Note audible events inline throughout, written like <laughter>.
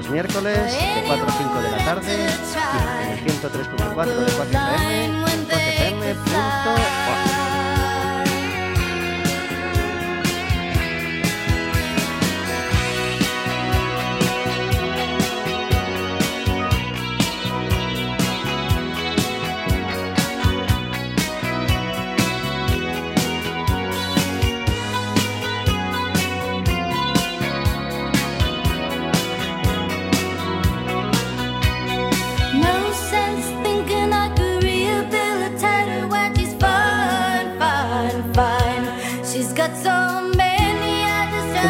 los miércoles de 4 a 5 de la tarde y en el 103.4 de 4FM en 4FM.org.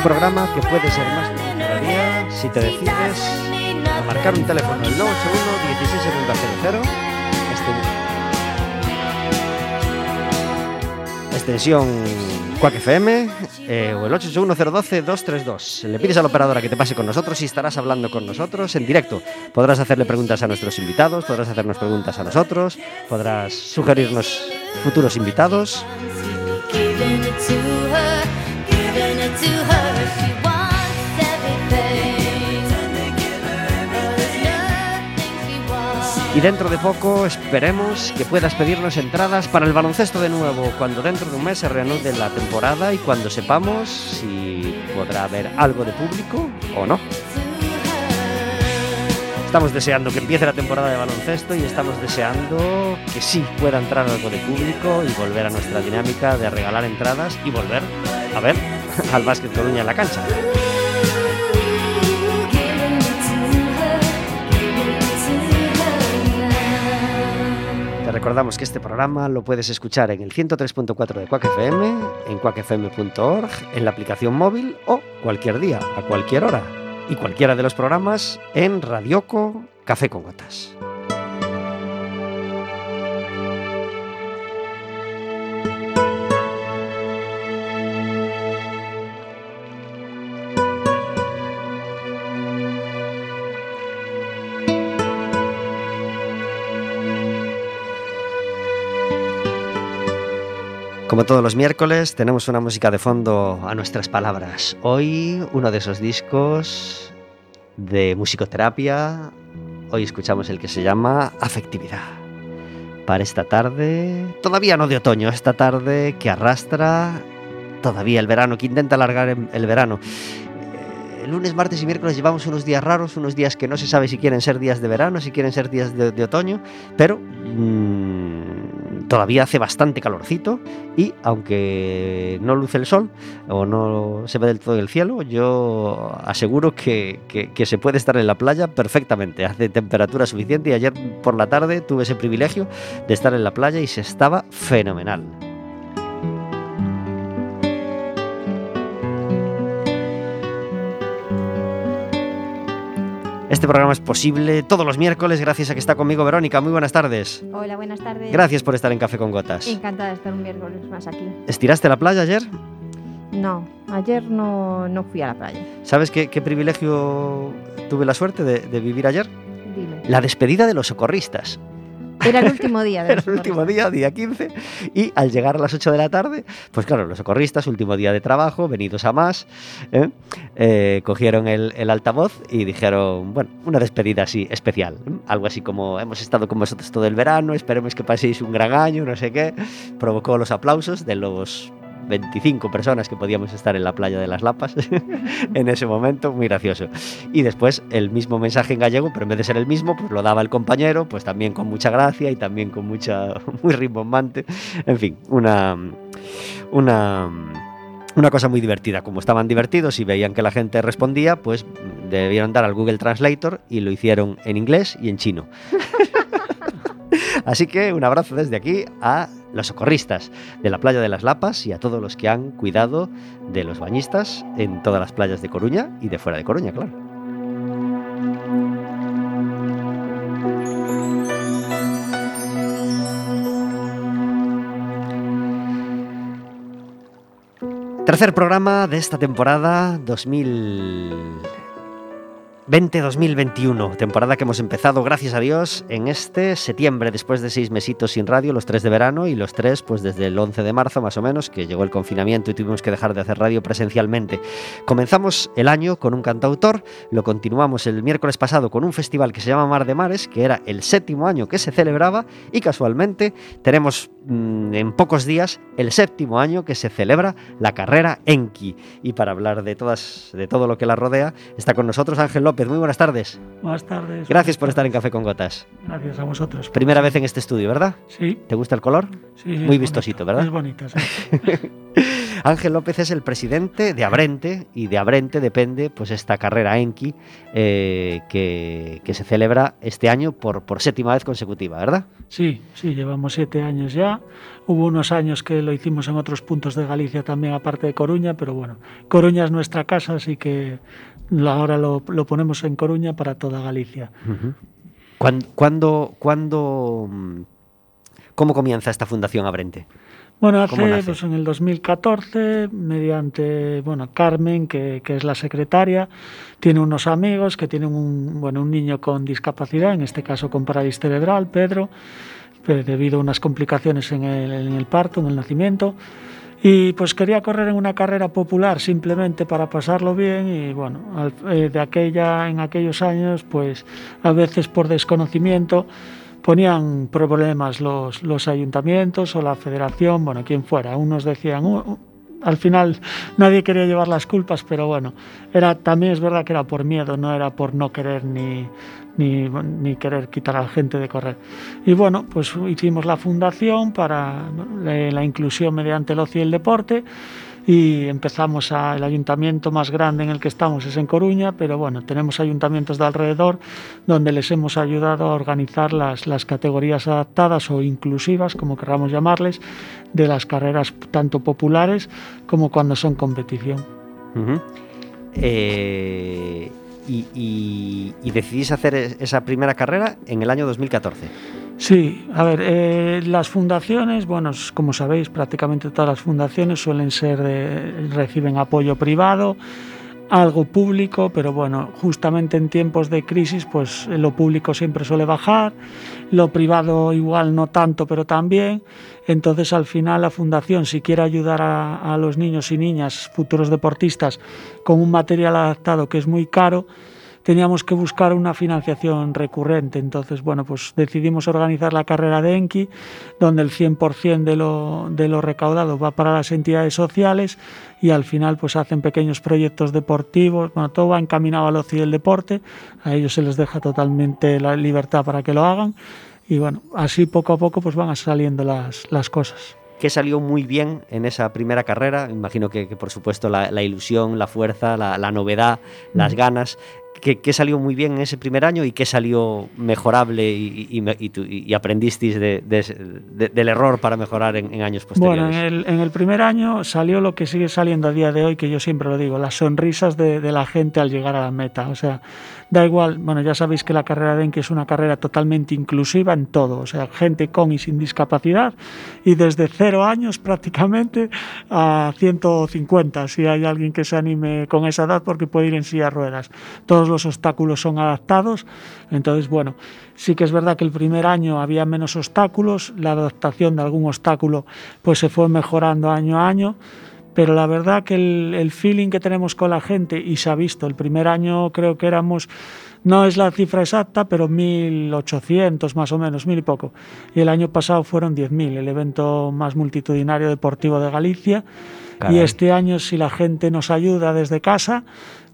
Un programa que puede ser más que cada día si te decides a marcar un teléfono el 981 167000 este- extensión Quack FM eh, o el 881-012-232. Le pides a la operadora que te pase con nosotros y estarás hablando con nosotros en directo. Podrás hacerle preguntas a nuestros invitados, podrás hacernos preguntas a nosotros, podrás sugerirnos futuros invitados. Y dentro de poco esperemos que puedas pedirnos entradas para el baloncesto de nuevo, cuando dentro de un mes se reanude la temporada y cuando sepamos si podrá haber algo de público o no. Estamos deseando que empiece la temporada de baloncesto y estamos deseando que sí pueda entrar algo de público y volver a nuestra dinámica de regalar entradas y volver a ver <laughs> al básquet Coruña en la cancha. Recordamos que este programa lo puedes escuchar en el 103.4 de Quack FM, en quackfm.org, en la aplicación móvil o cualquier día, a cualquier hora. Y cualquiera de los programas en Radioco Café con Gotas. Como todos los miércoles, tenemos una música de fondo a nuestras palabras. Hoy uno de esos discos de musicoterapia. Hoy escuchamos el que se llama Afectividad. Para esta tarde, todavía no de otoño, esta tarde que arrastra todavía el verano, que intenta alargar el el verano. Eh, Lunes, martes y miércoles llevamos unos días raros, unos días que no se sabe si quieren ser días de verano, si quieren ser días de, de otoño, pero mm, todavía hace bastante calorcito y aunque no luce el sol o no se ve del todo el cielo, yo aseguro que, que- que se puede estar en la playa perfectamente. Hace temperatura suficiente y ayer por la tarde tuve ese privilegio de estar en la playa y se estaba fenomenal. Este programa es posible todos los miércoles gracias a que está conmigo Verónica. Muy buenas tardes. Hola, buenas tardes. Gracias por estar en Café con Gotas. Encantada de estar un miércoles más aquí. ¿Estiraste la playa ayer? No, ayer no, no fui a la playa. ¿Sabes qué, qué privilegio tuve la suerte de, de vivir ayer? Dime. La despedida de los socorristas. Era el último día Era el último día, día 15, y al llegar a las 8 de la tarde, pues claro, los socorristas, último día de trabajo, venidos a más, ¿eh? Eh, cogieron el, el altavoz y dijeron, bueno, una despedida así especial, ¿eh? algo así como, hemos estado con vosotros todo el verano, esperemos que paséis un gran año, no sé qué, provocó los aplausos de los 25 personas que podíamos estar en la playa de las Lapas <laughs> en ese momento, muy gracioso. Y después el mismo mensaje en gallego, pero en vez de ser el mismo, pues lo daba el compañero, pues también con mucha gracia y también con mucha, <laughs> muy rimbombante. En fin, una, una, una cosa muy divertida. Como estaban divertidos y veían que la gente respondía, pues debieron dar al Google Translator y lo hicieron en inglés y en chino. <laughs> Así que un abrazo desde aquí a los socorristas de la playa de las Lapas y a todos los que han cuidado de los bañistas en todas las playas de Coruña y de fuera de Coruña, claro. Tercer programa de esta temporada 2000 2020-2021, temporada que hemos empezado, gracias a Dios, en este septiembre, después de seis mesitos sin radio, los tres de verano y los tres, pues desde el 11 de marzo más o menos, que llegó el confinamiento y tuvimos que dejar de hacer radio presencialmente. Comenzamos el año con un cantautor, lo continuamos el miércoles pasado con un festival que se llama Mar de Mares, que era el séptimo año que se celebraba y casualmente tenemos mm, en pocos días el séptimo año que se celebra la carrera Enki. Y para hablar de, todas, de todo lo que la rodea, está con nosotros Ángel López. Muy buenas tardes. Buenas tardes. Gracias por estar en Café con Gotas. Gracias a vosotros. Primera vez en este estudio, ¿verdad? Sí, ¿Te gusta el color? sí. Muy vistosito, bonito, ¿verdad? Es bonito, sí. <laughs> Ángel López es el presidente de Abrente y de Abrente depende pues esta carrera Enki eh, que, que se celebra este año por, por séptima vez consecutiva, ¿verdad? Sí, sí, llevamos siete años ya. Hubo unos años que lo hicimos en otros puntos de Galicia también, aparte de Coruña, pero bueno, Coruña es nuestra casa, así que ahora lo, lo ponemos en Coruña para toda Galicia. ¿Cuándo, cuándo, cuándo, mm, cómo comienza esta fundación Abrente? Bueno, ¿Cómo hace pues, en el 2014, mediante bueno, Carmen, que, que es la secretaria, tiene unos amigos que tienen un, bueno, un niño con discapacidad, en este caso con parálisis cerebral, Pedro, eh, debido a unas complicaciones en el, en el parto, en el nacimiento. Y pues quería correr en una carrera popular simplemente para pasarlo bien y bueno, al- eh, de aquella, en aquellos años pues a veces por desconocimiento ponían problemas los, los ayuntamientos o la federación, bueno, quien fuera. Unos decían, "Uh, uh", al final nadie quería llevar las culpas, pero bueno, era, también es verdad que era por miedo, no era por no querer ni, ni, ni querer quitar a la gente de correr. Y bueno, pues hicimos la fundación para la, la inclusión mediante el ocio y el deporte y empezamos a, el ayuntamiento más grande en el que estamos es en Coruña, pero bueno, tenemos ayuntamientos de alrededor donde les hemos ayudado a organizar las, las categorías adaptadas o inclusivas, como queramos llamarles, de las carreras tanto populares como cuando son competición. Eh, y, decidís hacer es- esa primera carrera en el año 2014. Sí, a ver, eh, las fundaciones, bueno, como sabéis, prácticamente todas las fundaciones suelen ser de, reciben apoyo privado, algo público, pero bueno, justamente en tiempos de crisis, pues eh, lo público siempre suele bajar, lo privado igual no tanto, pero también. Entonces, al final, la fundación, si quiere ayudar a, a los niños y niñas, futuros deportistas, con un material adaptado que es muy caro, teníamos que buscar una financiación recurrente. Entonces, bueno, pues decidimos organizar la carrera de Enki, donde el 100% de lo, de lo recaudado va para las entidades sociales y al final pues hacen pequeños proyectos deportivos. Bueno, todo va encaminado al ocio y el deporte. A ellos se les deja totalmente la libertad para que lo hagan. Y bueno, así poco a poco pues van saliendo las, las cosas. ¿Qué salió muy bien en esa primera carrera? Imagino que, que, por supuesto la, la ilusión, la fuerza, la, la novedad, las Mm. ganas. ¿Qué, qué salió muy bien en ese primer año y qué salió mejorable y, y- y y aprendisteis de- de de- del error para mejorar en, en años posteriores? Bueno, en el, en el primer año salió lo que sigue saliendo a día de hoy, que yo siempre lo digo, las sonrisas de, de la gente al llegar a la meta. O sea, da igual, bueno, ya sabéis que la carrera de Enki es una carrera totalmente inclusiva en todo, o sea, gente con y sin discapacidad, y desde cero años prácticamente a 150, si hay alguien que se anime con esa edad, porque puede ir en silla de ruedas. Todos los obstáculos son adaptados, entonces, bueno, sí que es verdad que el primer año había menos obstáculos, la adaptación de algún obstáculo pues se fue mejorando año a año, pero la verdad que el, el feeling que tenemos con la gente, y se ha visto, el primer año creo que éramos, no es la cifra exacta, pero 1.800 más o menos, mil y poco. Y el año pasado fueron 10.000, el evento más multitudinario deportivo de Galicia. Caray. Y este año, si la gente nos ayuda desde casa,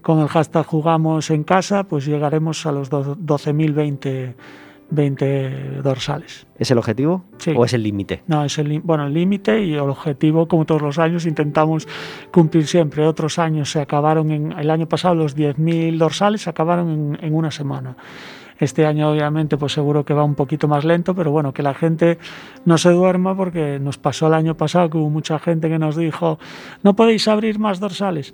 con el hashtag jugamos en casa, pues llegaremos a los do- 12.020 20 dorsales. ¿Es el objetivo Sí. o es el límite? No, es el, bueno, el límite y el objetivo, como todos los años, intentamos cumplir siempre. Otros años se acabaron, en, el año pasado los 10.000 dorsales se acabaron en, en una semana. Este año obviamente pues seguro que va un poquito más lento, pero bueno, que la gente no se duerma porque nos pasó el año pasado que hubo mucha gente que nos dijo, no podéis abrir más dorsales.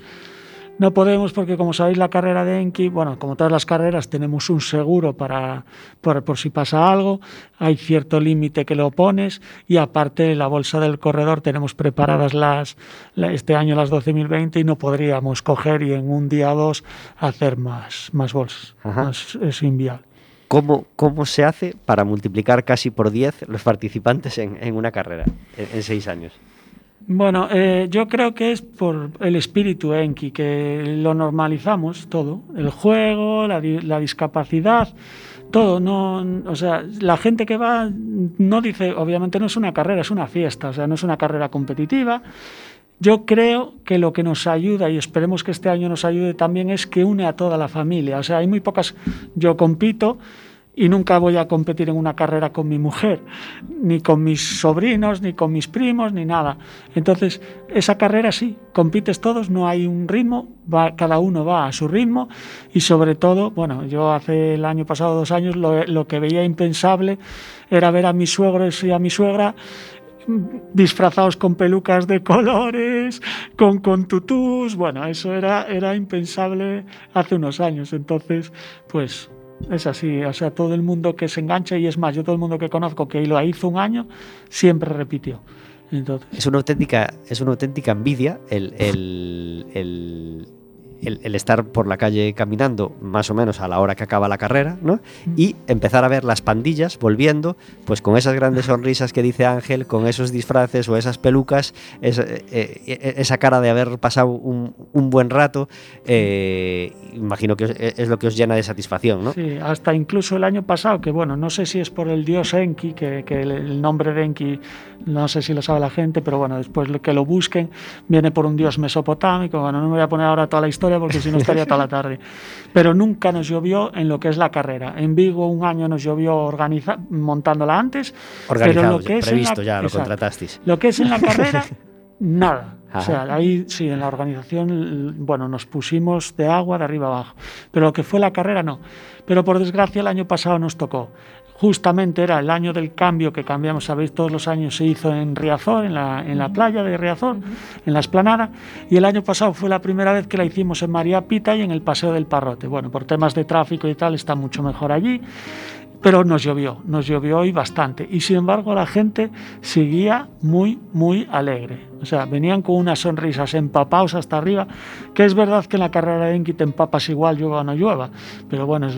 No podemos porque, como sabéis, la carrera de Enki, bueno, como todas las carreras, tenemos un seguro para, por, por si pasa algo, hay cierto límite que lo pones y aparte la bolsa del corredor tenemos preparadas las, la- este año las 12.020 y no podríamos coger y en un día o dos hacer más, más bolsas. Es, es inviable. ¿Cómo, ¿Cómo se hace para multiplicar casi por 10 los participantes en, en una carrera en, en seis años? Bueno, eh, yo creo que es por el espíritu Enki, que lo normalizamos todo, el juego, la, la discapacidad, todo. No, o sea, la gente que va no dice, obviamente no es una carrera, es una fiesta, o sea, no es una carrera competitiva. Yo creo que lo que nos ayuda, y esperemos que este año nos ayude también, es que une a toda la familia. O sea, hay muy pocas. Yo compito y nunca voy a competir en una carrera con mi mujer, ni con mis sobrinos, ni con mis primos, ni nada. Entonces, esa carrera sí, compites todos, no hay un ritmo, cada uno va a su ritmo. Y sobre todo, bueno, yo hace el año pasado, dos años, lo, lo que veía impensable era ver a mis suegros y a mi suegra disfrazados con pelucas de colores, con, con tutús, bueno, eso era, era impensable hace unos años, entonces, pues es así, o sea, todo el mundo que se engancha, y es más, yo todo el mundo que conozco que lo hizo un año, siempre repitió. Entonces, Es una auténtica, es una auténtica envidia el, el- el- el- el estar por la calle caminando más o menos a la hora que acaba la carrera, ¿no? Y empezar a ver las pandillas volviendo, pues con esas grandes sonrisas que dice Ángel, con esos disfraces o esas pelucas, esa, eh, eh, esa cara de haber pasado un, un buen rato, eh, imagino que os- es lo que os llena de satisfacción, ¿no? Sí, hasta incluso el año pasado, que bueno, no sé si es por el dios Enki, que, que el, el nombre de Enki, no sé si lo sabe la gente, pero bueno, después que lo busquen, viene por un dios mesopotámico, bueno, no me voy a poner ahora toda la historia porque si no estaría toda la tarde. Pero nunca nos llovió en lo que es la carrera. En Vigo un año nos llovió organiza, montándola antes, Organizado, pero lo que es previsto la- ya, lo exacto. contratasteis. Lo que es en la carrera, <laughs> nada. O Ajá. sea, ahí sí, en la organización, bueno, nos pusimos de agua de arriba abajo. Pero lo que fue la carrera, no. Pero por desgracia, el año pasado nos tocó. Justamente era el año del cambio que cambiamos, sabéis, todos los años se hizo en Riazor, en la, en la playa de Riazor, en la esplanada. Y el año pasado fue la primera vez que la hicimos en María Pita y en el Paseo del Parrote. Bueno, por temas de tráfico y tal, está mucho mejor allí. Pero nos llovió, nos llovió y bastante. Y sin embargo la gente seguía muy, muy alegre. O sea, venían con unas sonrisas empapados hasta arriba, que es verdad que en la carrera de Enki te empapas igual, llueva o no llueva. Pero bueno,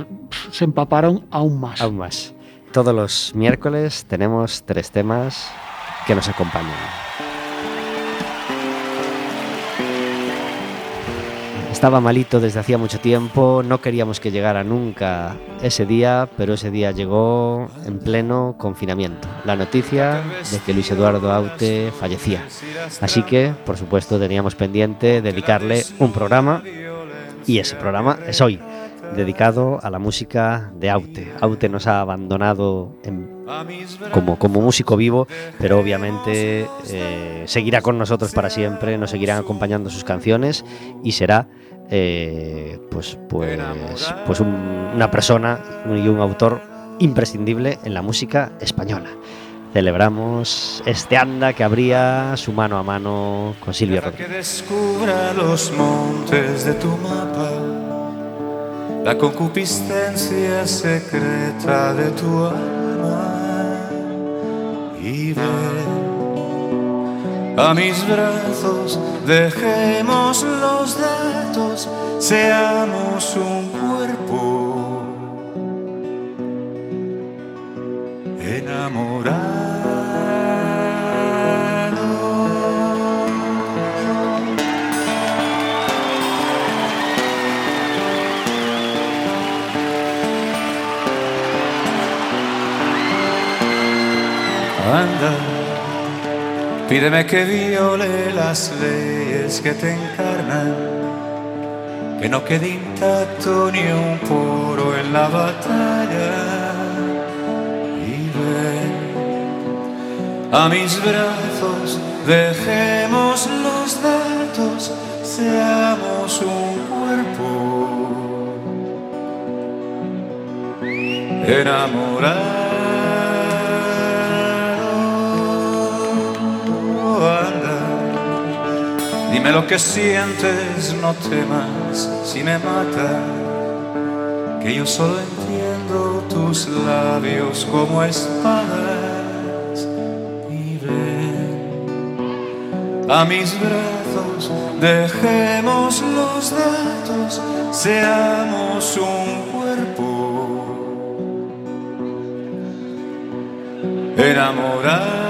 se empaparon aún más. Aún más. Todos los miércoles tenemos tres temas que nos acompañan. Estaba malito desde hacía mucho tiempo, no queríamos que llegara nunca ese día, pero ese día llegó en pleno confinamiento. La noticia de que Luis Eduardo Aute fallecía. Así que, por supuesto, teníamos pendiente dedicarle un programa y ese programa es hoy, dedicado a la música de Aute. Aute nos ha abandonado como, como músico vivo, pero obviamente eh, seguirá con nosotros para siempre, nos seguirán acompañando sus canciones y será eh, pues, pues, pues un- una persona y un autor imprescindible en la música española. Celebramos este anda que abría su mano a mano con Silvio Rodríguez. La concupiscencia secreta de tu alma y ven a mis brazos, dejemos los datos, seamos un cuerpo enamorado. Anda, pídeme que viole las leyes que te encarnan, que no quede intacto ni un poro en la batalla. Y ven a mis brazos, dejemos los datos, seamos un cuerpo enamorado. Dime lo que sientes no temas si me mata, que yo solo entiendo tus labios como espadas y ven a mis brazos, dejemos los datos, seamos un cuerpo. Enamorado.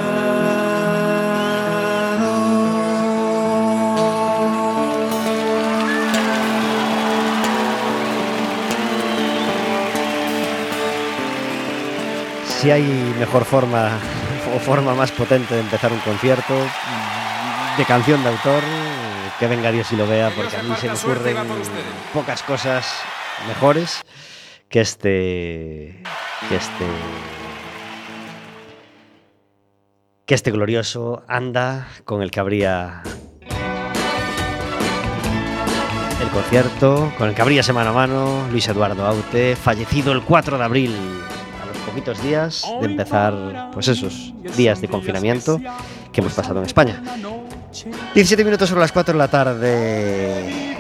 Si hay mejor forma <laughs> o forma más potente de empezar un concierto de canción de autor, que venga Dios y lo vea, porque a mí se me ocurren pocas cosas mejores que este que este que este glorioso anda con el que habría el concierto, con el que habría semana a mano Luis Eduardo Aute, fallecido el 4 de abril, poquitos días de empezar pues esos días de confinamiento que hemos pasado en España. 17 minutos sobre las 4 de la tarde.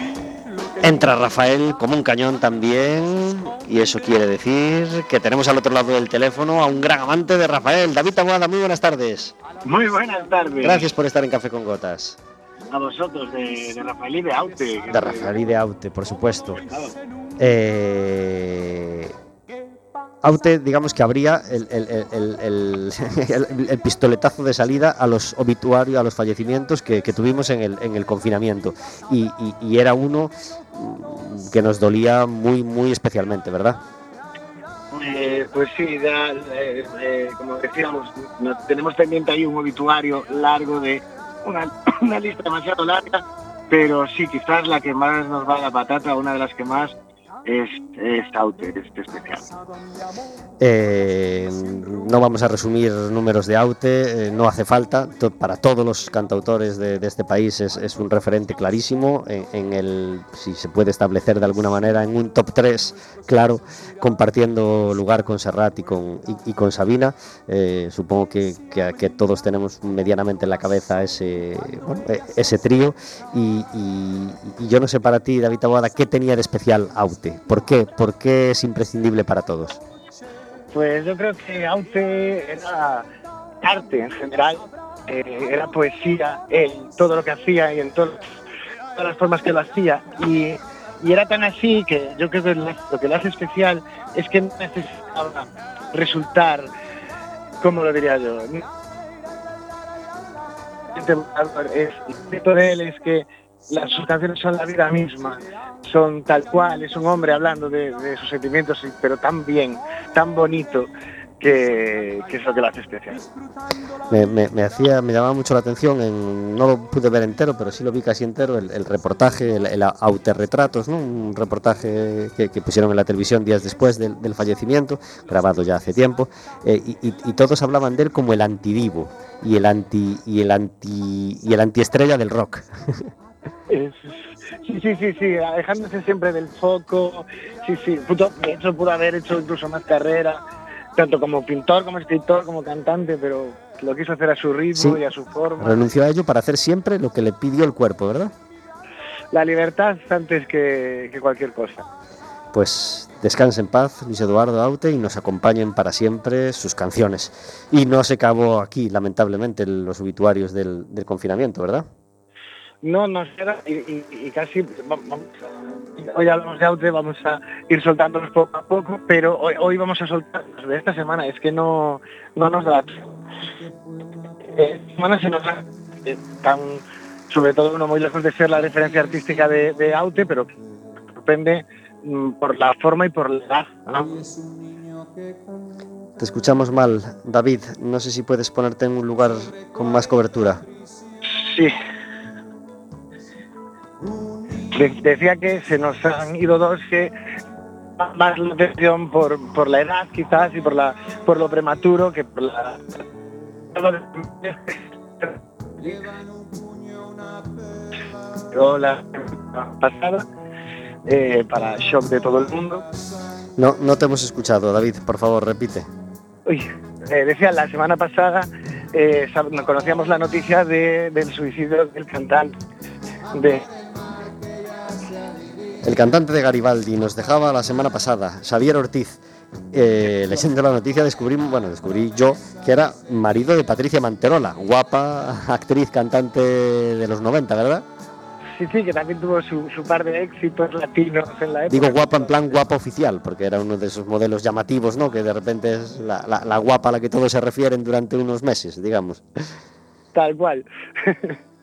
Entra Rafael como un cañón también. Y eso quiere decir que tenemos al otro lado del teléfono a un gran amante de Rafael. David Taboada, muy buenas tardes. Muy buenas tardes. Gracias por estar en Café con Gotas. A vosotros, de, de Rafael y de Aute. De Rafael y de Aute, por supuesto. Eh, Aute, digamos que habría <laughs> el, pistoletazo de salida a los obituarios, a los fallecimientos que, tuvimos en el, en confinamiento. Y, era uno mm, que nos dolía muy, muy especialmente, ¿verdad? Eh, pues sí, ya, eh, eh, como decíamos, tenemos pendiente ahí un obituario largo de una, <coughs> una lista demasiado larga, pero sí, quizás la que más nos va a la patata, una de las que más, es, es este especial. Eh, no vamos a resumir números de Aute, eh, no hace falta. Para todos los cantautores de, este país es, un referente clarísimo. En, el, si se puede establecer de alguna manera, en un top 3, claro, compartiendo lugar con Serrat y con, y, con Sabina. Eh, supongo que, que- todos tenemos medianamente en la cabeza ese, bueno, ese trío. Y, yo no sé para ti, David Taboada, ¿qué tenía de especial Aute? ¿Por qué? ¿Por qué es imprescindible para todos? Pues yo creo que Aute era arte en general, eh, era poesía, él, todo lo que hacía y en to- todas las formas que lo hacía. Y, era tan así que yo creo que lo que lo hace especial es que no necesitaba resultar, ¿cómo lo diría yo? El de él es que las, sus canciones son la vida misma, son tal cual, es un hombre hablando de, de sus sentimientos, pero tan bien, tan bonito, que, que es lo que lo hace especial. Me, me- me hacía, me llamaba mucho la atención, en- no lo pude ver entero, pero sí lo vi casi entero, el, el reportaje, el, el autorretratos, ¿no? un reportaje que, que pusieron en la televisión días después del, del fallecimiento, grabado ya hace tiempo, eh, y, y- y todos hablaban de él como el antidivo y el anti y el anti y el antiestrella del rock. Sí, sí, sí, sí, alejándose siempre del foco, sí, sí, puto- de hecho pudo haber hecho incluso más carrera, tanto como pintor, como escritor, como cantante, pero lo quiso hacer a su ritmo Sí. y a su forma. Renunció a ello para hacer siempre lo que le pidió el cuerpo, ¿verdad? La libertad antes que, que cualquier cosa. Pues descanse en paz, Luis Eduardo Aute, y nos acompañen para siempre sus canciones. Y no se acabó aquí, lamentablemente, los obituarios del, del confinamiento, ¿verdad? No nos queda y, y- y casi va- vamos hoy hablamos de Aute, vamos a ir soltándolos poco a poco, pero hoy, hoy vamos a soltar los de esta semana, es que no, no nos da. Eh, Esta semana se nos da eh, tan, sobre todo uno muy lejos de ser la referencia artística de, de Aute, pero sorprende mm, por la forma y por la edad. ¿no? Te escuchamos mal, David. No sé si puedes ponerte en un lugar con más cobertura. Sí. De- decía que se nos han ido dos que más la atención por, por la edad quizás y por la por lo prematuro que por la la pasada eh, para shock de todo el mundo No, no te hemos escuchado, David. Por favor, repite. Uy, eh, decía, la semana pasada eh, conocíamos la noticia de- del suicidio del cantante de El cantante de Garibaldi nos dejaba la semana pasada, Xavier Ortiz. Eh, leyendo la noticia descubrí, bueno, descubrí yo que era marido de Patricia Manterola, guapa actriz, cantante de los 90, ¿verdad? Sí, sí, que también tuvo su, su par de éxitos latinos en la época. Digo guapa en plan guapa oficial, porque era uno de esos modelos llamativos, ¿no? Que de repente es la, la- la guapa a la que todos se refieren durante unos meses, digamos. Tal cual. <laughs>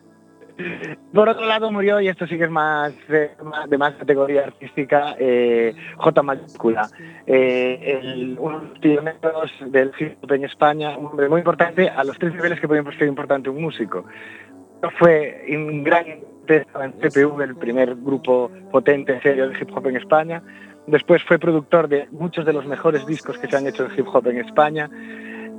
Por otro lado murió, y esto sí que es más, de más categoría artística, eh, J. mayúscula, eh, el- uno de los pioneros del hip hop en España, un hombre muy importante a los tres niveles que podemos ser importante un músico. Fue un gran en CPV, el primer grupo potente serio de hip hop en España. Después fue productor de muchos de los mejores discos que se han hecho en hip hop en España.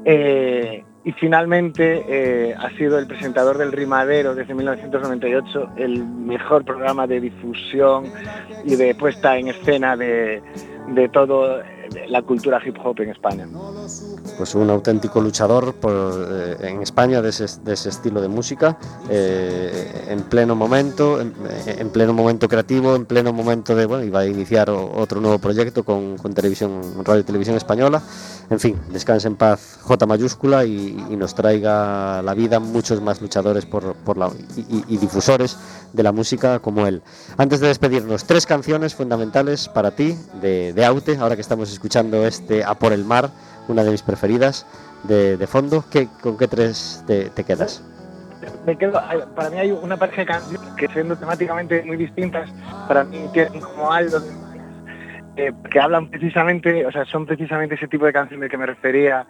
Eh, y finalmente eh, ha sido el presentador del Rimadero desde 1998, el mejor programa de difusión y de puesta en escena de, de todo eh, la cultura hip hop en España. Pues un auténtico luchador por, eh, en España de ese, de ese estilo de música, eh, en pleno momento, en, en pleno momento creativo, en pleno momento de, bueno, iba a iniciar otro nuevo proyecto con, con televisión, radio televisión española. En fin, descanse en paz J mayúscula y, y nos traiga la vida muchos más luchadores por, por la, y, y- difusores de la música como él. Antes de despedirnos, tres canciones fundamentales para ti de, de Aute, ahora que estamos escuchando este A por el mar, una de mis preferidas de, de fondo. ¿Qué, ¿Con qué tres te, te quedas? Me quedo, para mí hay una pareja de canciones que siendo temáticamente muy distintas, para mí tienen como algo eh, que hablan precisamente, o sea, son precisamente ese tipo de canciones que me refería,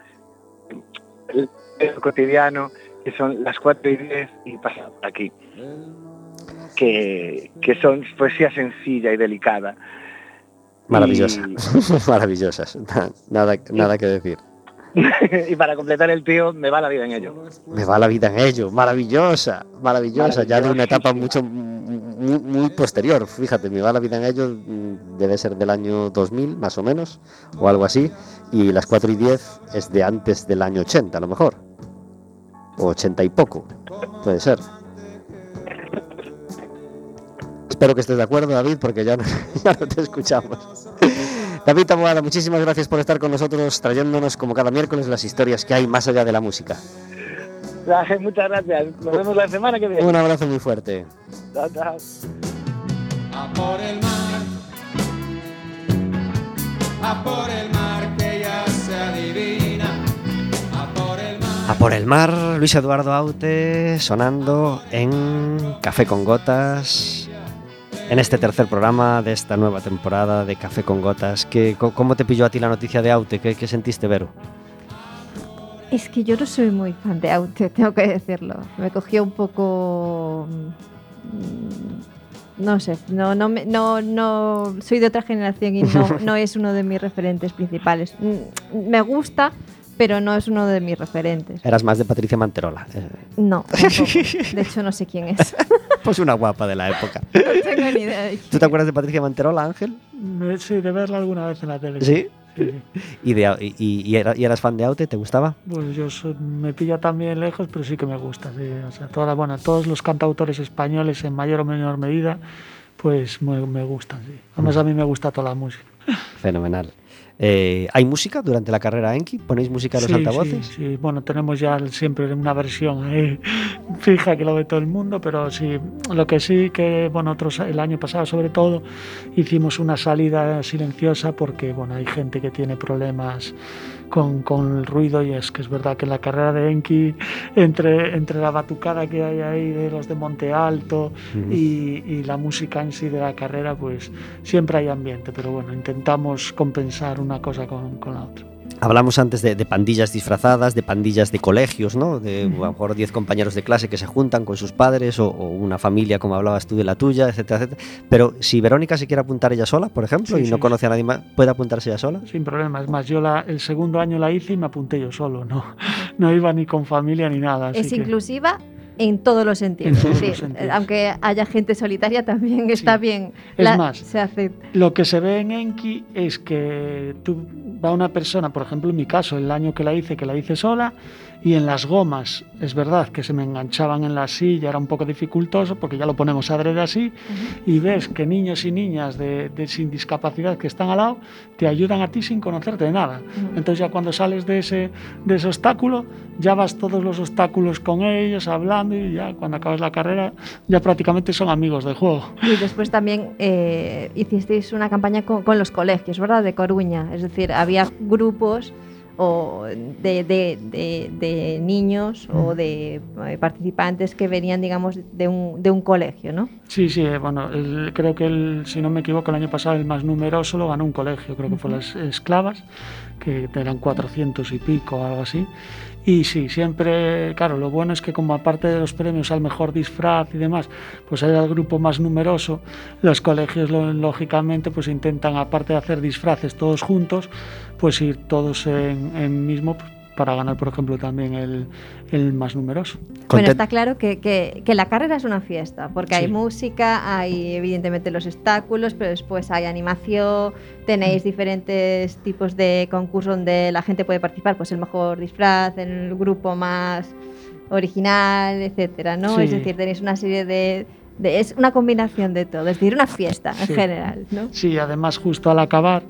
el, el cotidiano, que son las 4 y 10 y pasa por aquí. Que, que son poesía sencilla y delicada. Maravillosas. <laughs> Maravillosas. Na- Nada, nada que decir. <laughs> y para completar el tío, me va la vida en ello. Me va la vida en ello. Maravillosa. Maravillosa. Ya de una etapa mucho muy, muy posterior. Fíjate, me va la vida en ello mm, debe ser del año 2000, más o menos, o algo así. Y las 4 y 10 es de antes del año 80, a lo mejor. O 80 y poco. Puede ser. Espero que estés de acuerdo, David, porque ya no, <laughs> ya no te escuchamos. David Taboada, muchísimas gracias por estar con nosotros, trayéndonos como cada miércoles las historias que hay más allá de la música. Muchas gracias. Nos vemos la semana que viene. Un abrazo muy fuerte. Chao, chao. a por el mar, a por el mar que ya se adivina, a por el mar. A por el mar, Luis Eduardo Aute sonando en Café con Gotas. En este tercer programa de esta nueva temporada de Café con Gotas, ¿Qué, co- ¿cómo te pilló a ti la noticia de Aute? ¿Qué, qué sentiste, Vero? Es que yo no soy muy fan de Aute, <laughs> tengo que decirlo. Me cogió un poco. mm, No sé, no, no, no, no soy de otra generación y no, <laughs> no es uno de mis referentes principales. Mm, Me gusta, pero no es uno de mis referentes. Eras más de Patricia Manterola. eh, No, <laughs> tampoco. de hecho no sé quién es. <laughs> pues una guapa de la época. <laughs> No tengo ni idea de ¿Tú te acuerdas de Patricia Manterola, Ángel? Sí, de verla alguna vez en la tele. Sí. Sí, sí. ¿Y, de, y, y- y era- y eras fan de Aute? ¿Te gustaba? Pues yo soy- me pilla también lejos, pero sí que me gusta. sí. O sea, toda, bueno, todos los cantautores españoles en mayor o menor medida, pues me, me gustan. Sí. Además a mí me gusta toda la música. Fenomenal. Eh, ¿Hay música durante la carrera Enki? ¿Ponéis música a los Sí, altavoces? Sí, sí. bueno, tenemos ya siempre una versión ahí fija que lo ve todo el mundo, pero sí, lo que sí que, bueno, otros, el año pasado sobre todo, hicimos una salida silenciosa porque, bueno, hay gente que tiene problemas con, con el ruido y es que es verdad que en la carrera de Enki, entre, entre la batucada que hay ahí de los de Monte Alto y, y la música en sí de la carrera, pues siempre hay ambiente, pero bueno, intentamos compensar una cosa con, con la otra. Hablamos antes de, de pandillas disfrazadas, de pandillas de colegios, ¿no? De a lo mejor 10 compañeros de clase que se juntan con sus padres o, o una familia, como hablabas tú, de la tuya, etcétera, etcétera. Pero si Verónica se quiere apuntar ella sola, por ejemplo, Sí, y no sí, conoce a nadie más, ¿puede apuntarse ella sola? Sin problema, es más, yo la, el segundo año la hice y me apunté yo solo, no, no iba ni con familia ni nada. así ¿Es que- inclusiva? En todos los sentidos. En todos Sí, los sentidos. Aunque haya gente solitaria, también está bien. Es más, se hace. Lo que se ve en Enki es que tú, va una persona, por ejemplo en mi caso, el año que la hice, que la hice sola, y en las gomas, es verdad que se me enganchaban en la silla, era un poco dificultoso porque ya lo ponemos adrede así, y ves que niños y niñas de, de sin discapacidad que están al lado te ayudan a ti sin conocerte de nada. Entonces ya cuando sales de ese, de ese obstáculo, ya vas todos los obstáculos con ellos, hablando, y ya cuando acabas la carrera, ya prácticamente son amigos del juego. Y después también eh, hicisteis una campaña con, con los colegios, ¿verdad? De Coruña. Es decir, había grupos o de, de- de- de niños o de eh, participantes que venían, digamos, de un, de un colegio, ¿no? Sí, sí, eh, bueno, el- creo que el, si no me equivoco el año pasado el más numeroso lo ganó un colegio, creo que fue las esclavas, que eran 400 y pico o algo así. Y sí, siempre, claro, lo bueno es que como aparte de los premios al mejor disfraz y demás, pues era el grupo más numeroso, los colegios lógicamente pues intentan, aparte de hacer disfraces todos juntos, pues ir todos en, en mismo pues, para ganar, por ejemplo, también el, el más numeroso. Bueno, está claro que, que- que la carrera es una fiesta, porque hay Sí. música, hay evidentemente los obstáculos, pero después hay animación, tenéis diferentes tipos de concursos donde la gente puede participar, pues el mejor disfraz, el grupo más original, etcétera, ¿no? Sí. Es decir, tenéis una serie de, de- es una combinación de todo, es decir, una fiesta en Sí. general, ¿no? Sí, además justo al acabar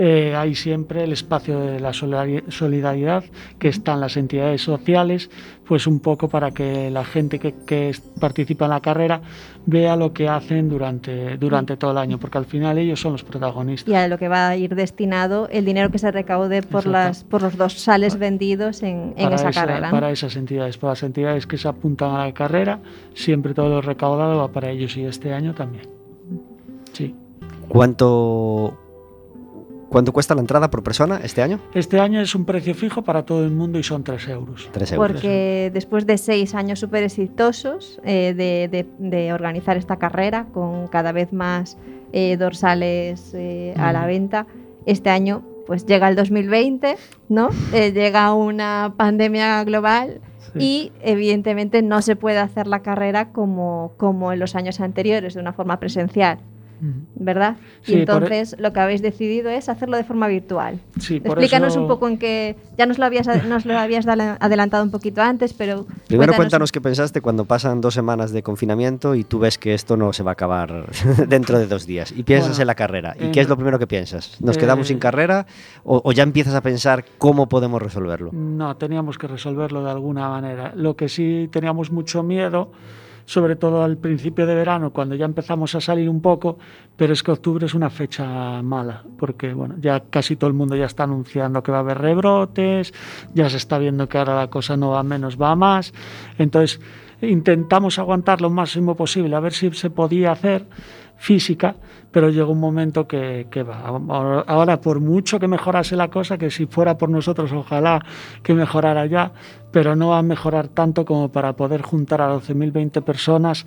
eh, hay siempre el espacio de la solidari- solidaridad que están las entidades sociales, pues un poco para que la gente que, que participa en la carrera vea lo que hacen durante, durante todo el año, porque al final ellos son los protagonistas. Y a lo que va a ir destinado el dinero que se recaude por, Exacto. las, por los dos sales vendidos en, en esa esa- carrera. ¿no? Para esas entidades, para las entidades que se apuntan a la carrera, siempre todo lo recaudado va para ellos y este año también. Sí. ¿Cuánto, ¿Cuánto cuesta la entrada por persona este año? Este año es un precio fijo para todo el mundo y son 3 euros. 3 euros. Porque después de seis años súper exitosos eh, de, de- de organizar esta carrera con cada vez más eh, dorsales eh, a la venta, este año pues llega el 2020, ¿no? Eh, llega una pandemia global Sí. y evidentemente no se puede hacer la carrera como, como en los años anteriores, de una forma presencial. ¿Verdad? Sí, y por e- entonces lo que habéis decidido es hacerlo de forma virtual. Sí, por Explícanos eso- un poco en qué. Ya nos lo habías, nos lo habías adelantado un poquito antes, pero. Primero cuéntanos qué pensaste cuando pasan dos semanas de confinamiento y tú ves que esto no se va a acabar <laughs> dentro de dos días y piensas Bueno, en la carrera. ¿Y qué es lo primero que piensas? ¿Nos Eh, quedamos sin carrera o, o ya empiezas a pensar cómo podemos resolverlo? No, teníamos que resolverlo de alguna manera. Lo que sí teníamos mucho miedo, sobre todo al principio de verano, cuando ya empezamos a salir un poco, pero es que octubre es una fecha mala, porque bueno, ya casi todo el mundo ya está anunciando que va a haber rebrotes, ya se está viendo que ahora la cosa no va menos, va más. Entonces intentamos aguantar lo máximo posible, a ver si se podía hacer física, pero llegó un momento que, que va. Ahora, por mucho que mejorase la cosa, que si fuera por nosotros, ojalá que mejorara ya, pero no va a mejorar tanto como para poder juntar a 12.020 personas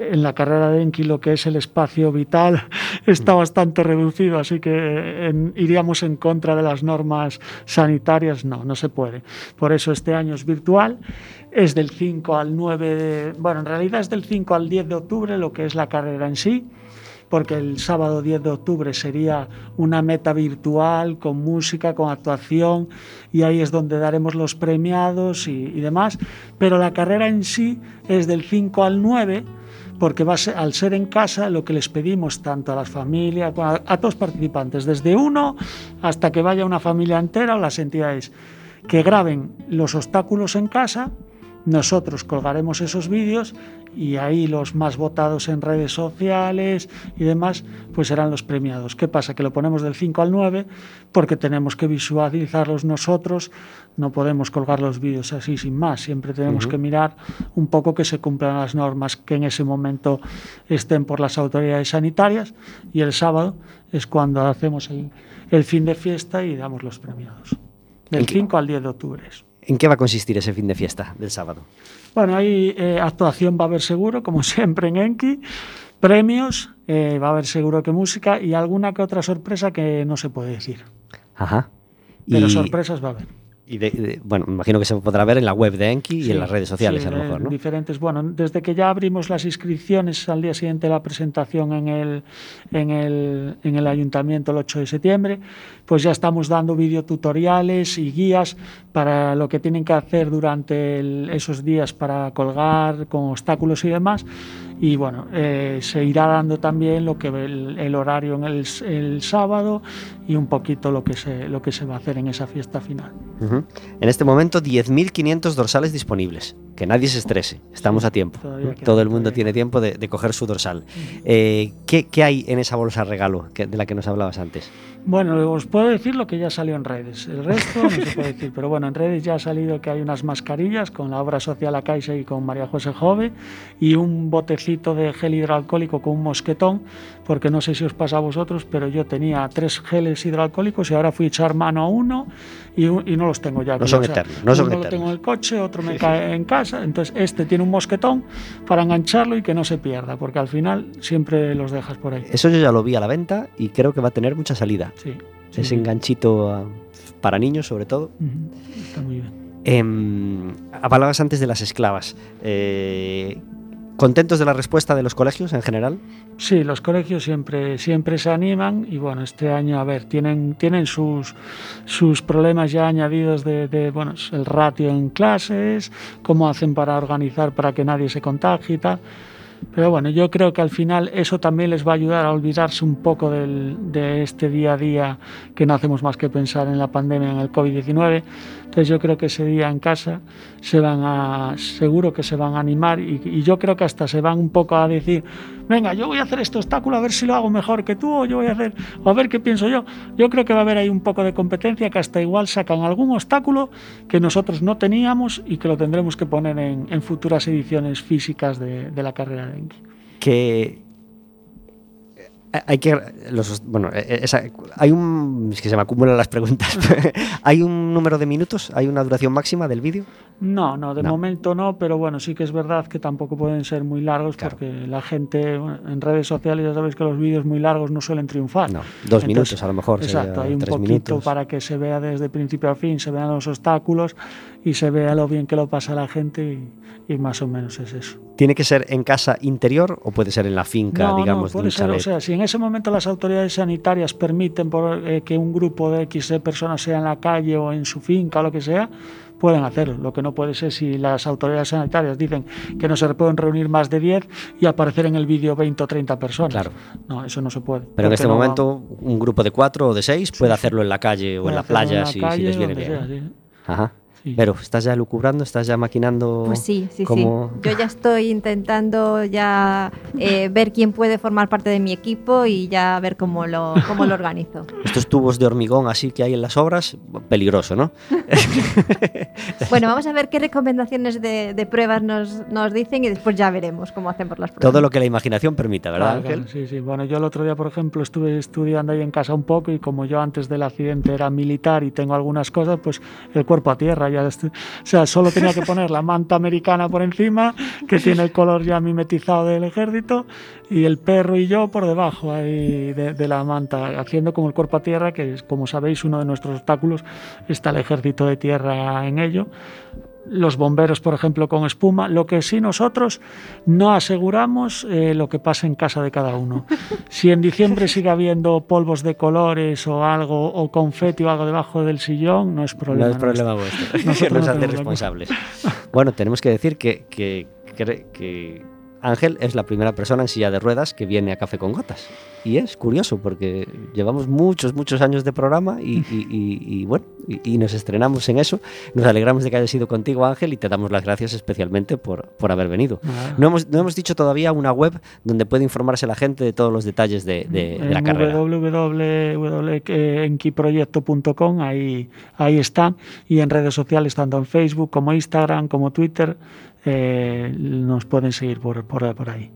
en la carrera de Enki, lo que es el espacio vital, <laughs> está bastante reducido, así que en- iríamos en contra de las normas sanitarias, no, no se puede. Por eso este año es virtual, es del 5 al 9, de- bueno, en realidad es del 5 al 10 de octubre lo que es la carrera en sí, porque el sábado 10 de octubre sería una meta virtual con música, con actuación, y ahí es donde daremos los premiados y, y demás. Pero la carrera en sí es del 5 al 9, porque va al ser en casa lo que les pedimos tanto a las familias, a, a todos participantes, desde uno hasta que vaya una familia entera o las entidades, que graben los obstáculos en casa, nosotros colgaremos esos vídeos y ahí los más votados en redes sociales y demás, pues serán los premiados. ¿Qué pasa? Que lo ponemos del 5 al 9 porque tenemos que visualizarlos nosotros, no podemos colgar los vídeos así sin más, siempre tenemos Ujú. que mirar un poco que se cumplan las normas que en ese momento estén por las autoridades sanitarias y el sábado es cuando hacemos el, el fin de fiesta y damos los premiados. Del ¿En qué- 5 al 10 de octubre. ¿En qué va a consistir ese fin de fiesta del sábado? Bueno, ahí eh, actuación va a haber seguro, como <laughs> siempre en Enki, premios, eh, va a haber seguro que música y alguna que otra sorpresa que no se puede decir. Ajá. Pero Y- sorpresas va a haber. Y de- de- bueno, me imagino que se podrá ver en la web de Enki y Sí, en las redes sociales sí, a lo mejor, ¿no? Diferentes, bueno, desde que ya abrimos las inscripciones al día siguiente de la presentación en el, en el, en el ayuntamiento el 8 de septiembre, pues ya estamos dando videotutoriales y guías para lo que tienen que hacer durante el- esos días para colgar con obstáculos y demás. Y bueno, eh, se irá dando también lo que el, el horario en el, sábado y un poquito lo que, se, lo que se va a hacer en esa fiesta final. En este momento 10.500 dorsales disponibles. Que nadie se estrese, estamos a tiempo. todavía Todo el mundo tiene tiempo de, de coger su dorsal. Eh, ¿qué, qué hay en esa bolsa regalo que- de la que nos hablabas antes? Bueno, os puedo decir lo que ya salió en redes. El resto no se puede decir, pero bueno, en redes ya ha salido que hay unas mascarillas con la obra social La Caixa y con María José Jove y un botecito de gel hidroalcohólico con un mosquetón, porque no sé si os pasa a vosotros, pero yo tenía tres geles hidroalcohólicos y ahora fui a echar mano a uno y, no los tengo ya. No son O sea, eternos, no son uno lo tengo en el coche, otro me cae en casa, entonces este tiene un mosquetón para engancharlo y que no se pierda, porque al final siempre los dejas por ahí. Eso yo ya lo vi a la venta y creo que va a tener mucha salida. Sí, sí, Ese enganchito para niños, sobre todo. Está muy bien. Em, hablabas antes de las esclavas. Eh, ¿Contentos de la respuesta de los colegios en general? Sí, los colegios siempre, siempre se animan y bueno, este año, a ver, tienen, tienen sus, sus problemas ya añadidos de, de, bueno, el ratio en clases, cómo hacen para organizar para que nadie se contagie y tal. Pero bueno, yo creo que al final eso también les va a ayudar a olvidarse un poco del- de este día a día que no hacemos más que pensar en la pandemia, en el COVID-19. Entonces yo creo que ese día en casa se van a, seguro que se van a animar y, yo creo que hasta se van un poco a decir, venga, yo voy a hacer este obstáculo a ver si lo hago mejor que tú o yo voy a hacer, o a ver qué pienso yo. Yo creo que va a haber ahí un poco de competencia que hasta igual sacan algún obstáculo que nosotros no teníamos y que lo tendremos que poner en, futuras ediciones físicas de, la carrera de Enki. Hay que los, bueno eh, esa- hay un es que se me acumulan las preguntas <laughs> hay un número de minutos hay una duración máxima del vídeo No, no, de No. momento no, pero bueno, sí que es verdad que tampoco pueden ser muy largos Claro. porque la gente en redes sociales ya sabéis que los vídeos muy largos no suelen triunfar. no dos Entonces, minutos a lo mejor Exacto, hay un poquito minutos para que se vea desde principio a fin, se vean los obstáculos y se vea lo bien que lo pasa la gente y, y más o menos es eso. tiene que ser en casa interior o puede ser en la finca No, digamos no, de puede un ser, o sea, si en ese momento las autoridades sanitarias permiten por, eh, que un grupo de X de personas sea en la calle o en su finca o lo que sea, pueden hacerlo. Lo que no puede ser si las autoridades sanitarias dicen que no se pueden reunir más de 10 y aparecer en el vídeo 20 o 30 personas. Claro. No, eso no se puede. pero en este no va- momento un grupo de cuatro o de seis puede hacerlo en la calle o en la en playa la si, les viene bien sea, sí. Ajá. Sí. pero estás ya lucubrando estás ya maquinando Pues sí, sí, cómo- sí. Yo ya estoy intentando ya eh, ver quién puede formar parte de mi equipo y ya ver cómo lo, cómo lo organizo. <laughs> estos tubos de hormigón así que hay en las obras peligroso no <laughs> Bueno, vamos a ver qué recomendaciones de, de pruebas nos, nos dicen y después ya veremos cómo hacemos las pruebas. todo lo que la imaginación permita verdad Claro, Ángel? sí, sí. Bueno, yo el otro día, por ejemplo, estuve estudiando ahí en casa un poco y como yo antes del accidente era militar y tengo algunas cosas, pues el cuerpo a tierra ya, estu- o sea, solo tenía que poner la manta americana por encima, que tiene el color ya mimetizado del ejército, y el perro y yo por debajo ahí de, de la manta, haciendo como el cuerpo a tierra, que como sabéis, uno de nuestros obstáculos, está el ejército de tierra en ello los bomberos, por ejemplo, con espuma. Lo que sí nosotros no aseguramos eh, lo que pasa en casa de cada uno. <laughs> Si en diciembre sigue habiendo polvos de colores o algo, o confeti o algo debajo del sillón, no es problema. No es nuestro. problema vuestro. Nosotros <laughs> Nos no responsables. Bueno, tenemos que decir que, que, que- que Ángel es la primera persona en silla de ruedas que viene a Café con Gotas. Y es curioso porque llevamos muchos, muchos años de programa y, y- <laughs> y- y bueno, y, nos estrenamos en eso. Nos alegramos de que hayas ido contigo, Ángel, y te damos las gracias especialmente por, por haber venido. Nada. No hemos, no hemos dicho todavía una web donde puede informarse la gente de todos los detalles de, de- de la carrera. www.enquiproyecto.com, ahí, ahí están, y en redes sociales, tanto en Facebook como Instagram, como Twitter, eh, nos pueden seguir por, por, por ahí.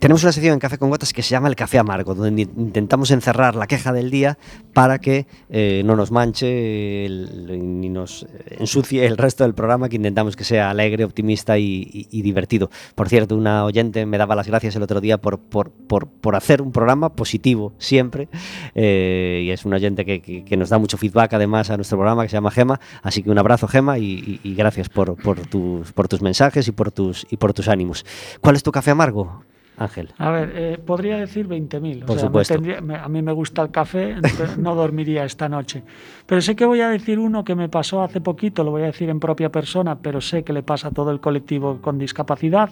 Tenemos una sección en Café con Gotas que se llama el Café Amargo, donde in- intentamos encerrar la queja del día para que eh, no nos manche ni nos eh, ensucie el resto del programa, que intentamos que sea alegre, optimista y, divertido. Por cierto, una oyente me daba las gracias el otro día por, por, por- hacer un programa positivo siempre, eh, y es una oyente que, que- nos da mucho feedback además a nuestro programa, que se llama Gema, así que un abrazo Gema y, y- gracias por tus, por tus mensajes y por tus, y por tus ánimos. ¿Cuál es tu café amargo, Ángel? A ver, eh, podría decir 20.000. o Por sea, supuesto. tendría- me- a mí me gusta el café, no dormiría esta noche. Pero sé que voy a decir uno que me pasó hace poquito, lo voy a decir en propia persona, pero sé que le pasa a todo el colectivo con discapacidad.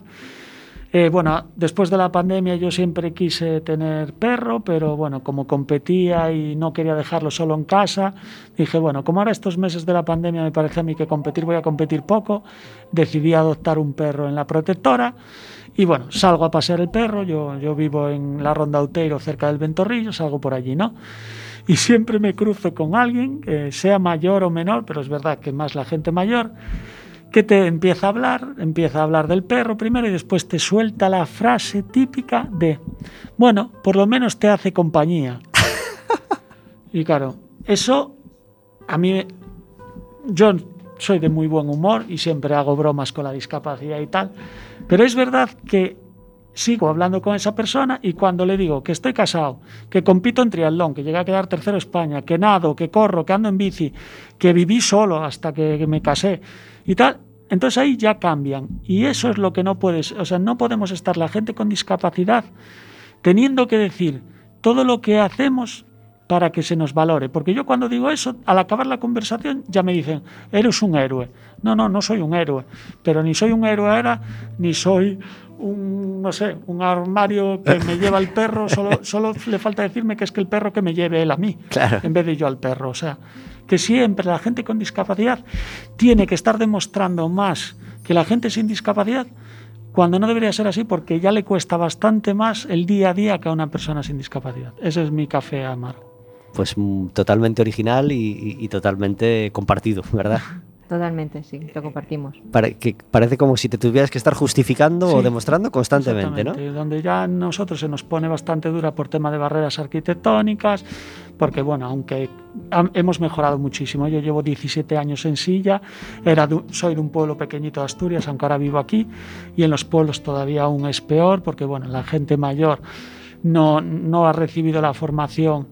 Eh, bueno, después de la pandemia yo siempre quise tener perro, pero bueno, como competía y no quería dejarlo solo en casa, dije, bueno, como ahora estos meses de la pandemia me parece a mí que competir voy a competir poco, decidí adoptar un perro en la protectora y bueno, salgo a pasear el perro, yo, yo vivo en la Ronda Outeiro cerca del Ventorrillo, salgo por allí, ¿no? Y siempre me cruzo con alguien, que sea mayor o menor, pero es verdad que más la gente mayor, que te empieza a hablar, empieza a hablar del perro primero y después te suelta la frase típica de, bueno, por lo menos te hace compañía. <laughs> y claro, eso a mí, yo soy de muy buen humor y siempre hago bromas con la discapacidad y tal, pero es verdad que sigo hablando con esa persona y cuando le digo que estoy casado, que compito en triatlón, que llegué a quedar tercero España, que nado, que corro, que ando en bici, que viví solo hasta que me casé y tal, entonces ahí ya cambian. Y eso es lo que no puedes, o sea, no podemos estar la gente con discapacidad teniendo que decir todo lo que hacemos para que se nos valore. Porque yo cuando digo eso, al acabar la conversación ya me dicen, eres un héroe. No, no, no soy un héroe. Pero ni soy un héroe ahora, ni soy un, no sé, un armario que me lleva el perro. Solo, <laughs> solo le falta decirme que es que el perro que me lleve él a mí, Claro. en vez de yo al perro. O sea, que siempre la gente con discapacidad tiene que estar demostrando más que la gente sin discapacidad cuando no debería ser así porque ya le cuesta bastante más el día a día que a una persona sin discapacidad. Ese es mi café amargo. Pues mm, totalmente original y, y- y totalmente compartido, <laughs> ¿verdad? Totalmente, sí, lo compartimos. Pare- que parece como si te tuvieras que estar justificando o Sí, demostrando constantemente, ¿no? Donde ya a nosotros se nos pone bastante dura por tema de barreras arquitectónicas, porque bueno, aunque hemos mejorado muchísimo. Yo llevo 17 años en silla, era de soy de un pueblo pequeñito de Asturias, aunque ahora vivo aquí, y en los pueblos todavía aún es peor, porque bueno, la gente mayor no, no ha recibido la formación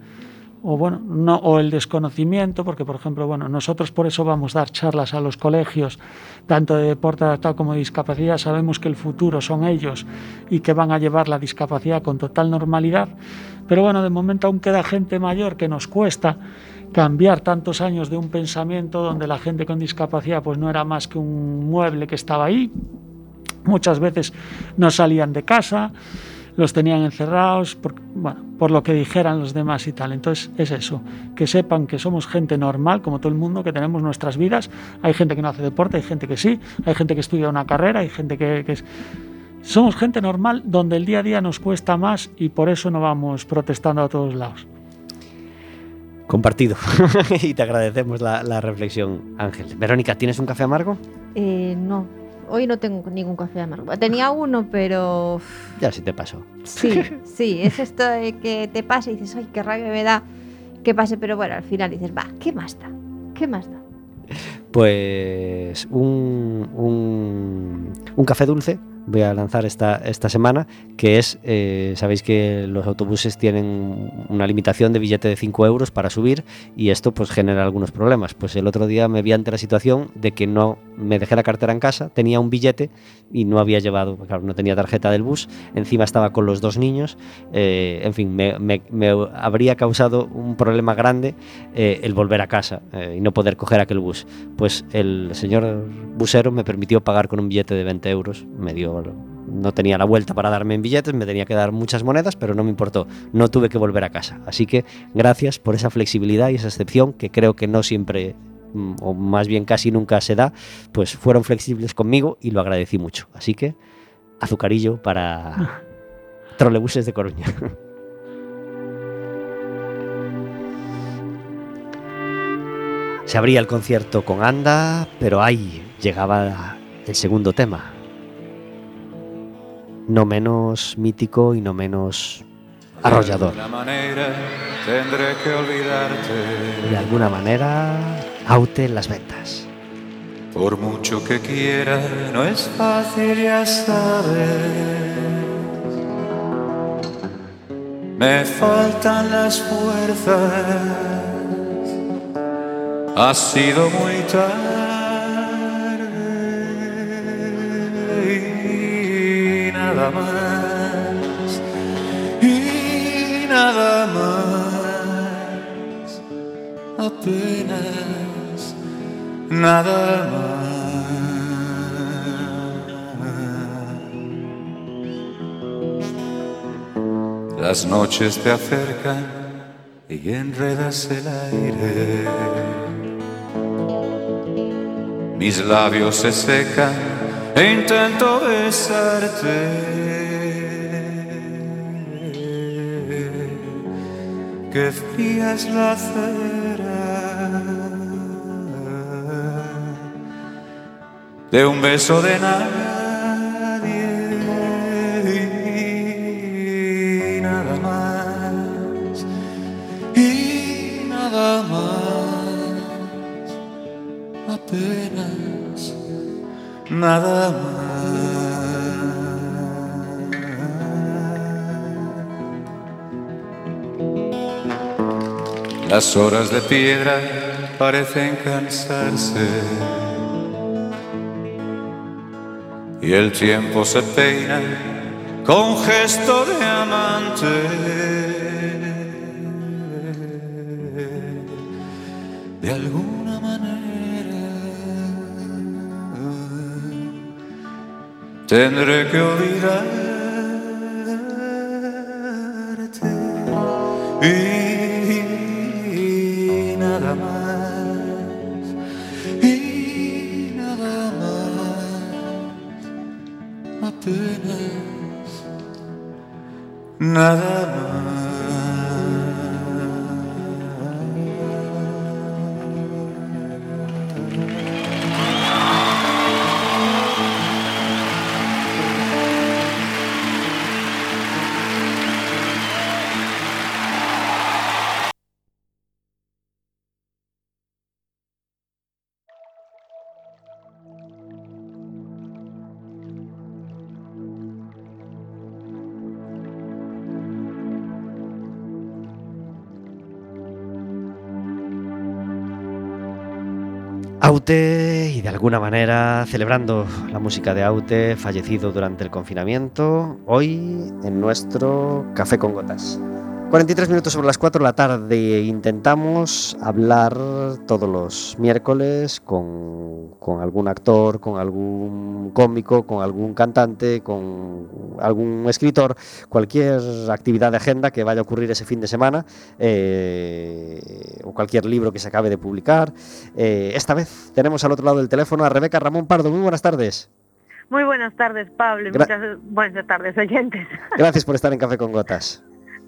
o bueno, no, o el desconocimiento, porque por ejemplo, bueno, nosotros por eso vamos a dar charlas a los colegios, tanto de deporte adaptado como de discapacidad, sabemos que el futuro son ellos y que van a llevar la discapacidad con total normalidad, pero bueno, de momento aún queda gente mayor que nos cuesta cambiar tantos años de un pensamiento donde la gente con discapacidad pues no era más que un mueble que estaba ahí, muchas veces no salían de casa, los tenían encerrados, por, bueno, por lo que dijeran los demás y tal. Entonces es eso, que sepan que somos gente normal, como todo el mundo, que tenemos nuestras vidas. Hay gente que no hace deporte, hay gente que sí, hay gente que estudia una carrera, hay gente que, que es... Somos gente normal donde el día a día nos cuesta más y por eso no vamos protestando a todos lados. Compartido. <laughs> y te agradecemos la, la reflexión, Ángel. Verónica, ¿tienes un café amargo? Eh, no, hoy no tengo ningún café amargo. Tenía uno, pero Ya sí te pasó. sí, sí, es esto de que te pasa y dices, ay, qué rabia me da que pase, pero bueno, al final dices, va, ¿qué más da? ¿Qué más da? Pues un, un, un café dulce voy a lanzar esta, esta semana, que es, eh, sabéis que los autobuses tienen una limitación de billete de 5 euros para subir y esto pues genera algunos problemas. Pues el otro día me vi ante la situación de que no me dejé la cartera en casa, tenía un billete y no había llevado, claro, no tenía tarjeta del bus, encima estaba con los dos niños, eh, en fin, me, me- me habría causado un problema grande eh, el volver a casa eh, y no poder coger aquel bus. Pues el señor busero me permitió pagar con un billete de 20 euros, me dio, no tenía la vuelta para darme en billetes, me tenía que dar muchas monedas, pero no me importó, no tuve que volver a casa. Así que gracias por esa flexibilidad y esa excepción que creo que no siempre mm, o más bien casi nunca se da, pues fueron flexibles conmigo y lo agradecí mucho. Así que azucarillo para <laughs> trolebuses de Coruña. <laughs> Se abría el concierto con Anda, pero ahí llegaba el segundo tema. No menos mítico y no menos arrollador. De alguna manera tendré que olvidarte. De alguna manera, Aute en las ventas. Por mucho que quiera, no es fácil, ya sabes. Me faltan las fuerzas. Ha sido muy tarde más. Y nada más. Apenas nada más. Las noches te acercan y enredas el aire. Mis labios se secan e intento besarte. Que fría la cera. De un beso de nadie y nada más. Y nada más. Apenas nada más las horas de piedra parecen cansarse y el tiempo se peina con gesto de amante. De alguna manera tendré que olvidarte más apenas nada alguna manera celebrando la música de Aute, fallecido durante el confinamiento, hoy en nuestro Café con Gotas. 43 minutos sobre las 4 de la tarde intentamos hablar todos los miércoles con, con algún actor, con algún cómico, con algún cantante, con algún escritor, cualquier actividad de agenda que vaya a ocurrir ese fin de semana eh, o cualquier libro que se acabe de publicar. Eh, esta vez tenemos al otro lado del teléfono a Rebeca Ramón Pardo. Muy buenas tardes. Muy buenas tardes, Pablo, y muchas buenas tardes, oyentes. Gracias por estar en Café con Gotas.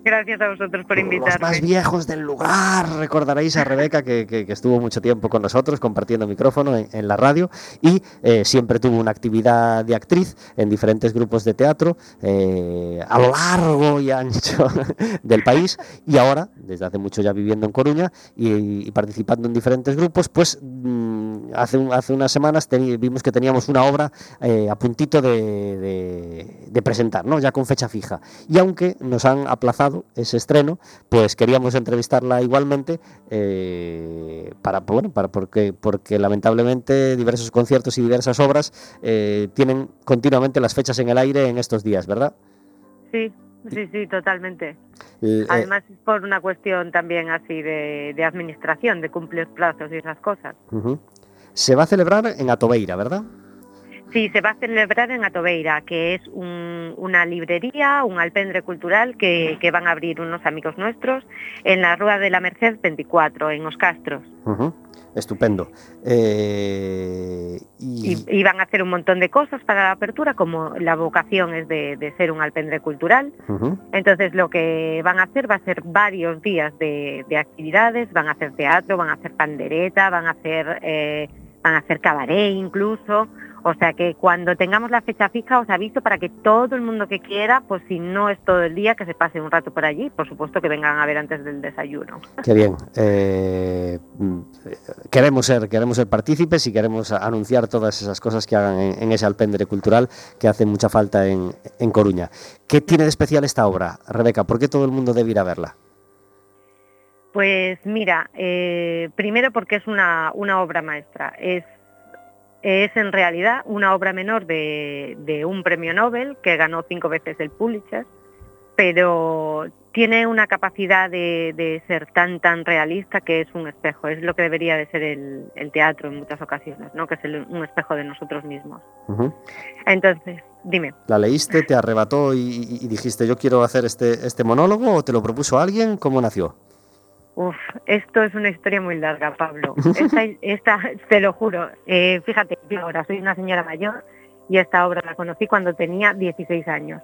Gracias a vosotros por Los más invitarme. viejos del lugar. Recordaréis a Rebeca que, que- que estuvo mucho tiempo con nosotros compartiendo micrófono en, en la radio y eh, siempre tuvo una actividad de actriz en diferentes grupos de teatro eh, a lo largo y ancho <laughs> del país y ahora, desde hace mucho ya viviendo en Coruña y, y participando en diferentes grupos, pues mm, hace, hace unas semanas vimos que teníamos una obra eh, a puntito de, de- de presentar, ¿no? ya con fecha fija. Y aunque nos han aplazado ese estreno, pues queríamos entrevistarla igualmente eh, para, bueno, para porque, porque lamentablemente diversos conciertos y diversas obras eh, tienen continuamente las fechas en el aire en estos días, ¿verdad? Sí, sí, sí, totalmente. Eh, Además es por una cuestión también así de, de administración, de cumplir plazos y esas cosas. Se va a celebrar en Atobeira, ¿verdad? Sí, se va a celebrar en Atobeira, que es un- una librería, un alpendre cultural que, que van a abrir unos amigos nuestros en la Rúa de la Merced 24, en Os Castros. Estupendo. Eh, y, van a hacer un montón de cosas para la apertura, como la vocación es de, de ser un alpendre cultural. Entonces lo que van a hacer va a ser varios días de, de actividades, van a hacer teatro, van a hacer pandereta, van a hacer, eh, van a hacer cabaret incluso, O sea que cuando tengamos la fecha fija os aviso para que todo el mundo que quiera, pues si no es todo el día, que se pase un rato por allí. Por supuesto que vengan a ver antes del desayuno. Qué bien. Eh, mm, queremos ser, queremos ser partícipes y queremos anunciar todas esas cosas que hagan en, en ese alpendre cultural que hace mucha falta en, en Coruña. ¿Qué tiene de especial esta obra, Rebeca? ¿Por qué todo el mundo debe ir a verla? Pues mira, eh, primero porque es una, una obra maestra. Es, es en realidad una obra menor de, de un premio Nobel que ganó cinco veces el Pulitzer, pero tiene una capacidad de, de ser tan tan realista que es un espejo. Es lo que debería de ser el, el teatro en muchas ocasiones, ¿no? Que es el- un espejo de nosotros mismos. Entonces, dime. ¿La leíste, te arrebató y- y dijiste yo quiero hacer este, este monólogo o te lo propuso alguien? ¿Cómo nació? Uf, esto es una historia muy larga, Pablo. <laughs> Esta, esta te lo juro. Eh, fíjate, yo ahora soy una señora mayor y esta obra la conocí cuando tenía 16 años.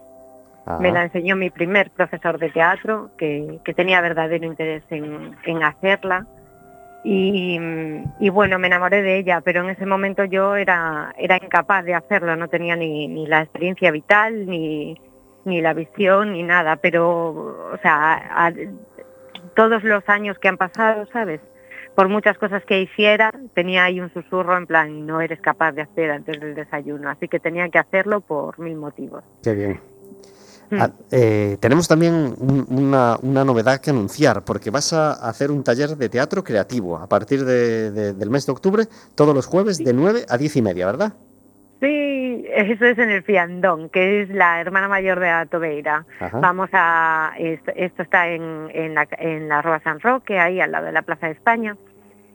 Me la enseñó mi primer profesor de teatro, que, que tenía verdadero interés en, en hacerla. Y, y bueno, me enamoré de ella, pero en ese momento yo era, era incapaz de hacerlo, no tenía ni, ni la experiencia vital, ni, ni la visión, ni nada. Pero, o sea, a- todos los años que han pasado, ¿sabes? Por muchas cosas que hiciera, tenía ahí un susurro en plan, no eres capaz de hacer antes del desayuno, así que tenía que hacerlo por mil motivos. Qué bien. Mm. Ah, eh, tenemos también un- una, una novedad que anunciar, porque vas a hacer un taller de teatro creativo a partir de- de- del mes de octubre, todos los jueves de 9 a 10 y media, ¿verdad? Sí, eso es en el Fiandón, que es la hermana mayor de Atobeira. Vamos a, esto, esto está en, en, la, en la Rua San Roque, ahí al lado de la Plaza de España,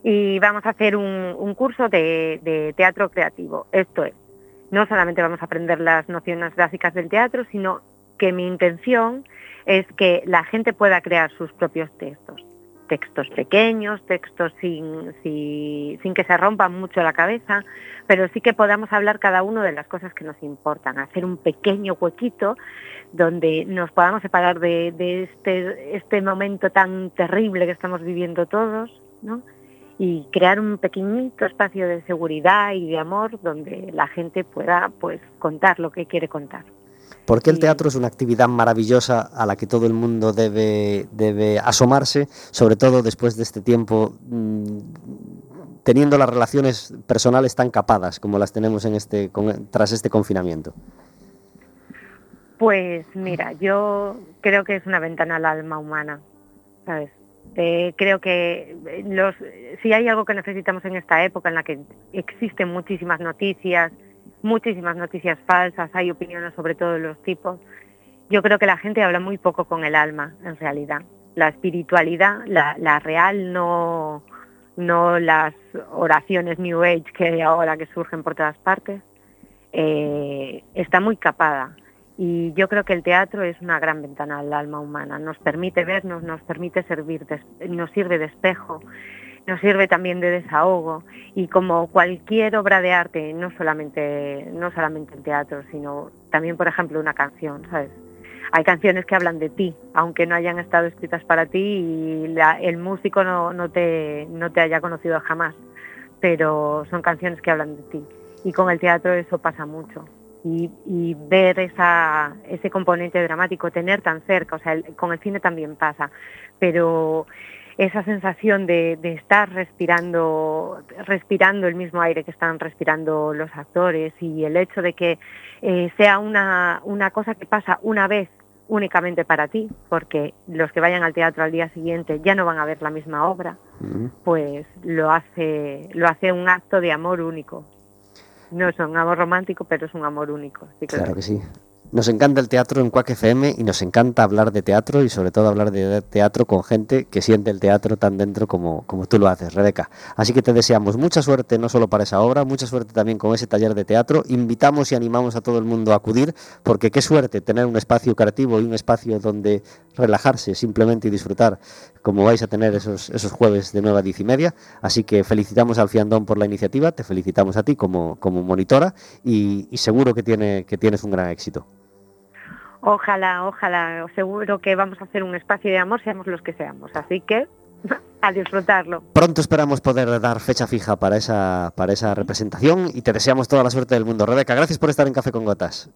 y vamos a hacer un, un curso de, de teatro creativo. Esto es, no solamente vamos a aprender las nociones básicas del teatro, sino que mi intención es que la gente pueda crear sus propios textos. Textos pequeños, textos sin, sin, que se rompan mucho la cabeza, pero sí que podamos hablar cada uno de las cosas que nos importan, hacer un pequeño huequito donde nos podamos separar de, de este, este momento tan terrible que estamos viviendo todos, ¿no? y crear un pequeñito espacio de seguridad y de amor donde la gente pueda pues contar lo que quiere contar. Porque el Sí. teatro es una actividad maravillosa a la que todo el mundo debe, debe asomarse, sobre todo después de este tiempo, mm, teniendo las relaciones personales tan capadas como las tenemos en este, con- tras este confinamiento. Pues mira, yo creo que es una ventana al alma humana, ¿sabes? Eh, creo que los, si hay algo que necesitamos en esta época en la que existen muchísimas noticias, muchísimas noticias falsas, hay opiniones sobre todos los tipos, yo creo que la gente habla muy poco con el alma, en realidad. La espiritualidad, la, la real, no, no las oraciones New Age que hay ahora que surgen por todas partes, eh, está muy capada. Y yo creo que el teatro es una gran ventana al alma humana. Nos permite vernos, nos permite servir, de- nos sirve de espejo, nos sirve también de desahogo. Y como cualquier obra de arte, no solamente, no solamente el teatro, sino también, por ejemplo, una canción, ¿sabes? Hay canciones que hablan de ti, aunque no hayan estado escritas para ti y la- el músico no, no, te, no te haya conocido jamás, pero son canciones que hablan de ti. Y con el teatro eso pasa mucho. Y, y ver esa, ese componente dramático, tener tan cerca, o sea, el- con el cine también pasa, pero esa sensación de, de estar respirando, respirando el mismo aire que están respirando los actores y el hecho de que eh, sea una, una cosa que pasa una vez únicamente para ti, porque los que vayan al teatro al día siguiente ya no van a ver la misma obra, pues lo hace, lo hace un acto de amor único. No es un amor romántico, pero es un amor único. Así que Claro que sí. Nos encanta el teatro en Quack FM y nos encanta hablar de teatro y sobre todo hablar de teatro con gente que siente el teatro tan dentro como, como tú lo haces, Rebeca. Así que te deseamos mucha suerte no solo para esa obra, mucha suerte también con ese taller de teatro. Invitamos y animamos a todo el mundo a acudir porque qué suerte tener un espacio creativo y un espacio donde relajarse simplemente y disfrutar como vais a tener esos, esos jueves de 9 a 10 y media. Así que felicitamos al Fiandón por la iniciativa, te felicitamos a ti como, como monitora y, y seguro que, tiene, que tienes un gran éxito. Ojalá, ojalá, seguro que vamos a hacer un espacio de amor, seamos los que seamos. Así que <laughs> A disfrutarlo. Pronto esperamos poder dar fecha fija para esa, para esa representación y te deseamos toda la suerte del mundo. Rebeca, gracias por estar en Café con Gotas.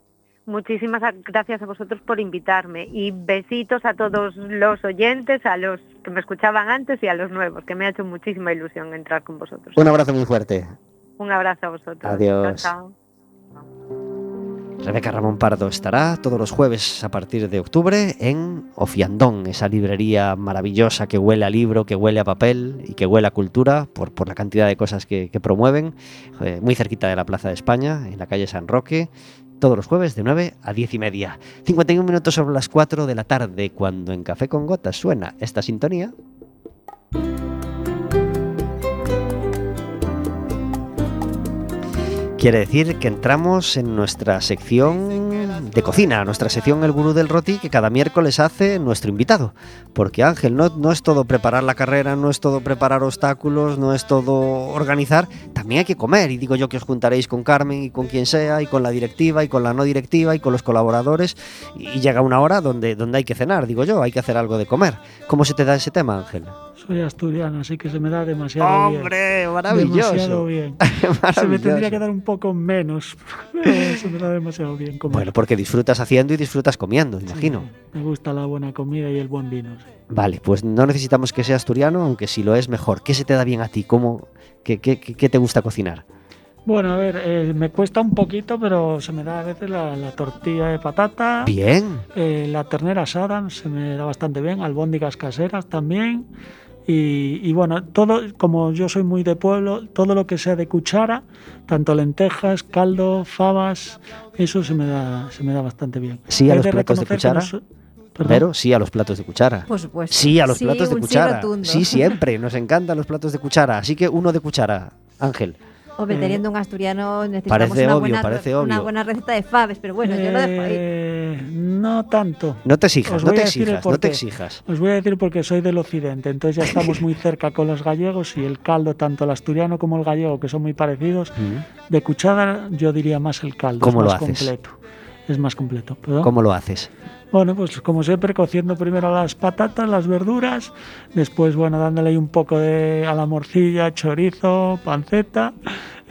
Muchísimas gracias a vosotros por invitarme y besitos a todos los oyentes, a los que me escuchaban antes y a los nuevos, que me ha hecho muchísima ilusión entrar con vosotros. Un abrazo muy fuerte. Un abrazo a vosotros. Adiós. Chao, chao. Rebeca Ramón Pardo estará todos los jueves a partir de octubre en Ofiandón, esa librería maravillosa que huele a libro, que huele a papel y que huele a cultura por, por la cantidad de cosas que, promueven, eh, muy cerquita de la Plaza de España, en la calle San Roque, todos los jueves de 9 a 10 y media. 51 minutos sobre las 4 de la tarde, cuando en Café con Gotas suena esta sintonía. Quiere decir que entramos en nuestra sección de cocina, nuestra sección El Gurú del Roti, que cada miércoles hace nuestro invitado. Porque Ángel, no, no es todo preparar la carrera, no es todo preparar obstáculos, no es todo organizar, también hay que comer. Y digo yo que os juntaréis con Carmen y con quien sea, y con la directiva, y con la no directiva, y con los colaboradores. Y llega una hora donde, donde hay que cenar, digo yo, hay que hacer algo de comer. ¿Cómo se te da ese tema, Ángel? Soy asturiano, así que se me da demasiado bien. ¡Hombre, maravilloso! Demasiado bien. <laughs> Se me Maravilloso. tendría que dar un poco menos, <laughs> pero se me da demasiado bien comer. Bueno, porque disfrutas haciendo y disfrutas comiendo, imagino. Sí, me gusta la buena comida y el buen vino. sí. Vale, pues no necesitamos que sea asturiano, aunque si lo es, mejor. ¿Qué se te da bien a ti? ¿Cómo, qué, qué- qué- qué te gusta cocinar? Bueno, a ver, eh, me cuesta un poquito, pero se me da a veces la, la tortilla de patata. Bien. Eh, la ternera asada se me da bastante bien, albóndigas caseras también. Y, y bueno, todo, como yo soy muy de pueblo, todo lo que sea de cuchara, tanto lentejas, caldo, fabas, eso se me da, se me da bastante bien. Sí a los platos de cuchara. ¿Perdón? Pero sí a los platos de cuchara. Por supuesto. Sí a los Sí, platos de un sí cuchara. rotundo. Sí, siempre. Nos encantan los platos de cuchara. Así que uno de cuchara, Ángel. Hombre, Eh, teniendo un asturiano necesitamos parece una, obvio, buena, parece una obvio. buena receta de faves, pero bueno, yo lo dejo ahí. Eh, no tanto. No te exijas, no te exijas, no te exijas. Os voy a decir porque soy del occidente, entonces ya estamos muy <laughs> cerca con los gallegos y el caldo, tanto el asturiano como el gallego, que son muy parecidos, Mm. de cuchara yo diría más el caldo. ¿Cómo es lo más haces? completo. Es más completo. ¿perdón? ¿Cómo lo haces? Bueno, pues como siempre, cociendo primero las patatas, las verduras, después, bueno, dándole ahí un poco de a la morcilla, chorizo, panceta,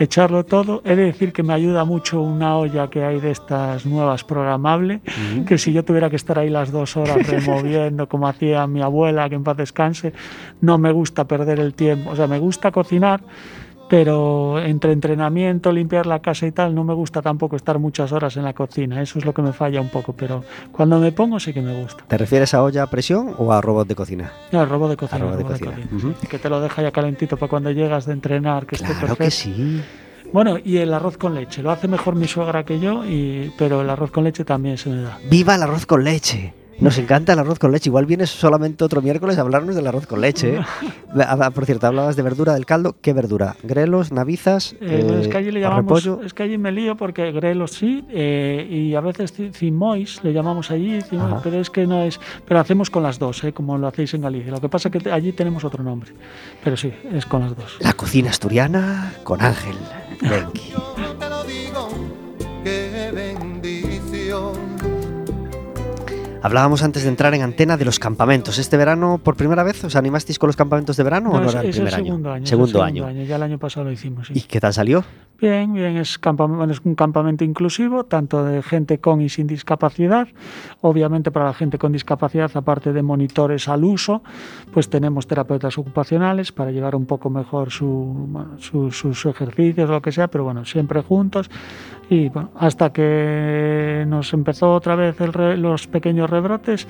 echarlo todo. He de decir que me ayuda mucho una olla que hay de estas nuevas programables, que si yo tuviera que estar ahí las dos horas <laughs> removiendo, como hacía mi abuela, que en paz descanse, no me gusta perder el tiempo. O sea, me gusta cocinar, pero entre entrenamiento, limpiar la casa y tal, no me gusta tampoco estar muchas horas en la cocina. Eso es lo que me falla un poco, pero cuando me pongo sí que me gusta. ¿Te refieres a olla a presión o a robot de cocina? No, de cocina. Al robot de cocina. Que te lo deja ya calentito para cuando llegas de entrenar, que esté Claro perfecto. que sí. Bueno, y el arroz con leche. Lo hace mejor mi suegra que yo, y, pero el arroz con leche también se me da. ¡Viva el arroz con leche! Nos encanta el arroz con leche. Igual vienes solamente otro miércoles a hablarnos del arroz con leche. ¿eh? <laughs> Por cierto, hablabas de verdura del caldo. ¿Qué verdura? ¿Grelos, navizas? Eh, bueno, es que allí le eh, llamamos, repollo? es que allí me lío porque grelos sí, eh, y a veces ci- cimois le llamamos allí, cimois, pero es que no es, pero hacemos con las dos, eh, como lo hacéis en Galicia. Lo que pasa es que allí tenemos otro nombre, pero sí, es con las dos. La cocina asturiana con Ángel Benki. <laughs> Hablábamos antes de entrar en antena de los campamentos. ¿Este verano, por primera vez, os animasteis con los campamentos de verano o no es, era el primer segundo año. el Segundo año. Ya el año pasado lo hicimos, sí. ¿Y qué tal salió? Bien, bien, es, un campamento inclusivo, tanto de gente con y sin discapacidad. Obviamente para la gente con discapacidad, aparte de monitores al uso, pues tenemos terapeutas ocupacionales para llevar un poco mejor su, bueno, su- sus ejercicios, lo que sea, pero bueno, siempre juntos. Y bueno, hasta que nos empezó otra vez el re- los pequeños rebrotes,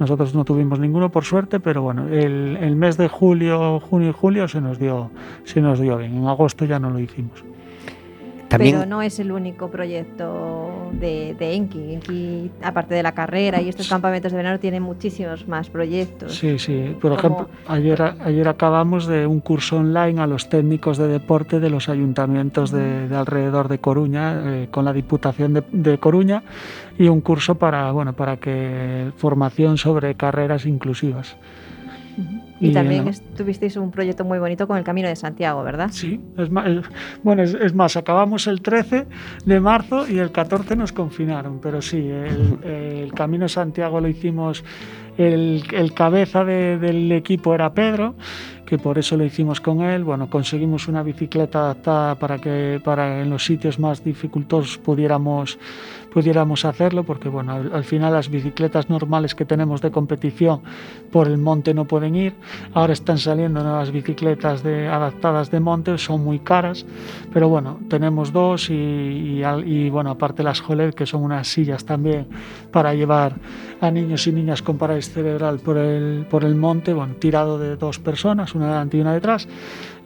nosotros no tuvimos ninguno por suerte, pero bueno, el, el mes de julio, junio y julio se nos dio, se nos dio bien. En agosto ya no lo hicimos. También Pero no es el único proyecto de, de Enki. Enki, aparte de la carrera y estos campamentos de verano, tiene muchísimos más proyectos. Sí, sí. Por Como- ejemplo, ayer, ayer acabamos de un curso online a los técnicos de deporte de los ayuntamientos de, de alrededor de Coruña, eh, con la Diputación de, de Coruña, y un curso para, bueno, para que formación sobre carreras inclusivas. Y, Y, también es- tuvisteis un proyecto muy bonito con el Camino de Santiago, ¿verdad? Sí, es más, es- bueno, es, es más, acabamos el 13 de marzo y el 14 nos confinaron, pero sí, el, <laughs> el Camino de Santiago lo hicimos, el, el cabeza de- del equipo era Pedro, que por eso lo hicimos con él. Bueno, conseguimos una bicicleta adaptada para que para en los sitios más dificultosos pudiéramos pudiéramos hacerlo, porque bueno, al, al final las bicicletas normales que tenemos de competición por el monte no pueden ir. Ahora están saliendo nuevas bicicletas de, adaptadas de monte, son muy caras, pero bueno, tenemos dos y, y, y, bueno, aparte las Jolet, que son unas sillas también para llevar a niños y niñas con parálisis cerebral por el, por el monte, bueno, tirado de dos personas, una delante y una detrás,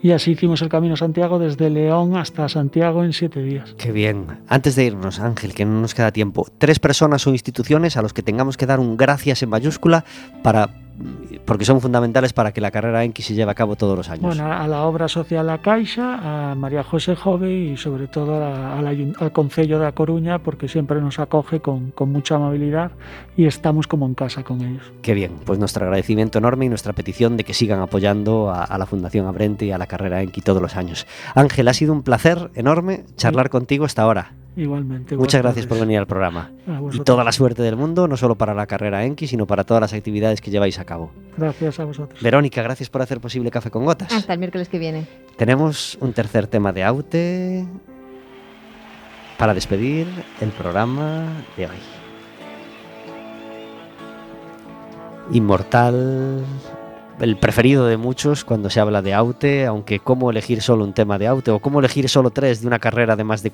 y así hicimos el Camino Santiago desde León hasta Santiago en siete días. Qué bien. Antes de irnos, Ángel, que no nos queda tiempo, tres personas o instituciones a los que tengamos que dar un gracias en mayúscula para porque son fundamentales para que la carrera Enki se lleve a cabo todos los años. Bueno, a la obra social La Caixa, a María José Jove y sobre todo a- al, ayun- al Concello de A Coruña porque siempre nos acoge con, con mucha amabilidad y estamos como en casa con ellos. Qué bien, pues nuestro agradecimiento enorme y nuestra petición de que sigan apoyando a, a la Fundación Abrente y a la carrera Enki todos los años. Ángel, ha sido un placer enorme charlar contigo hasta ahora. Igualmente. Muchas gracias por venir al programa. Y toda la suerte del mundo, no solo para la carrera Enki, sino para todas las actividades que lleváis a cabo. Gracias a vosotros. Verónica, gracias por hacer posible Café con Gotas. Hasta el miércoles que viene. Tenemos un tercer tema de Aute para despedir el programa de hoy. Inmortal, el preferido de muchos cuando se habla de Aute, aunque cómo elegir solo un tema de Aute o cómo elegir solo tres de una carrera de más de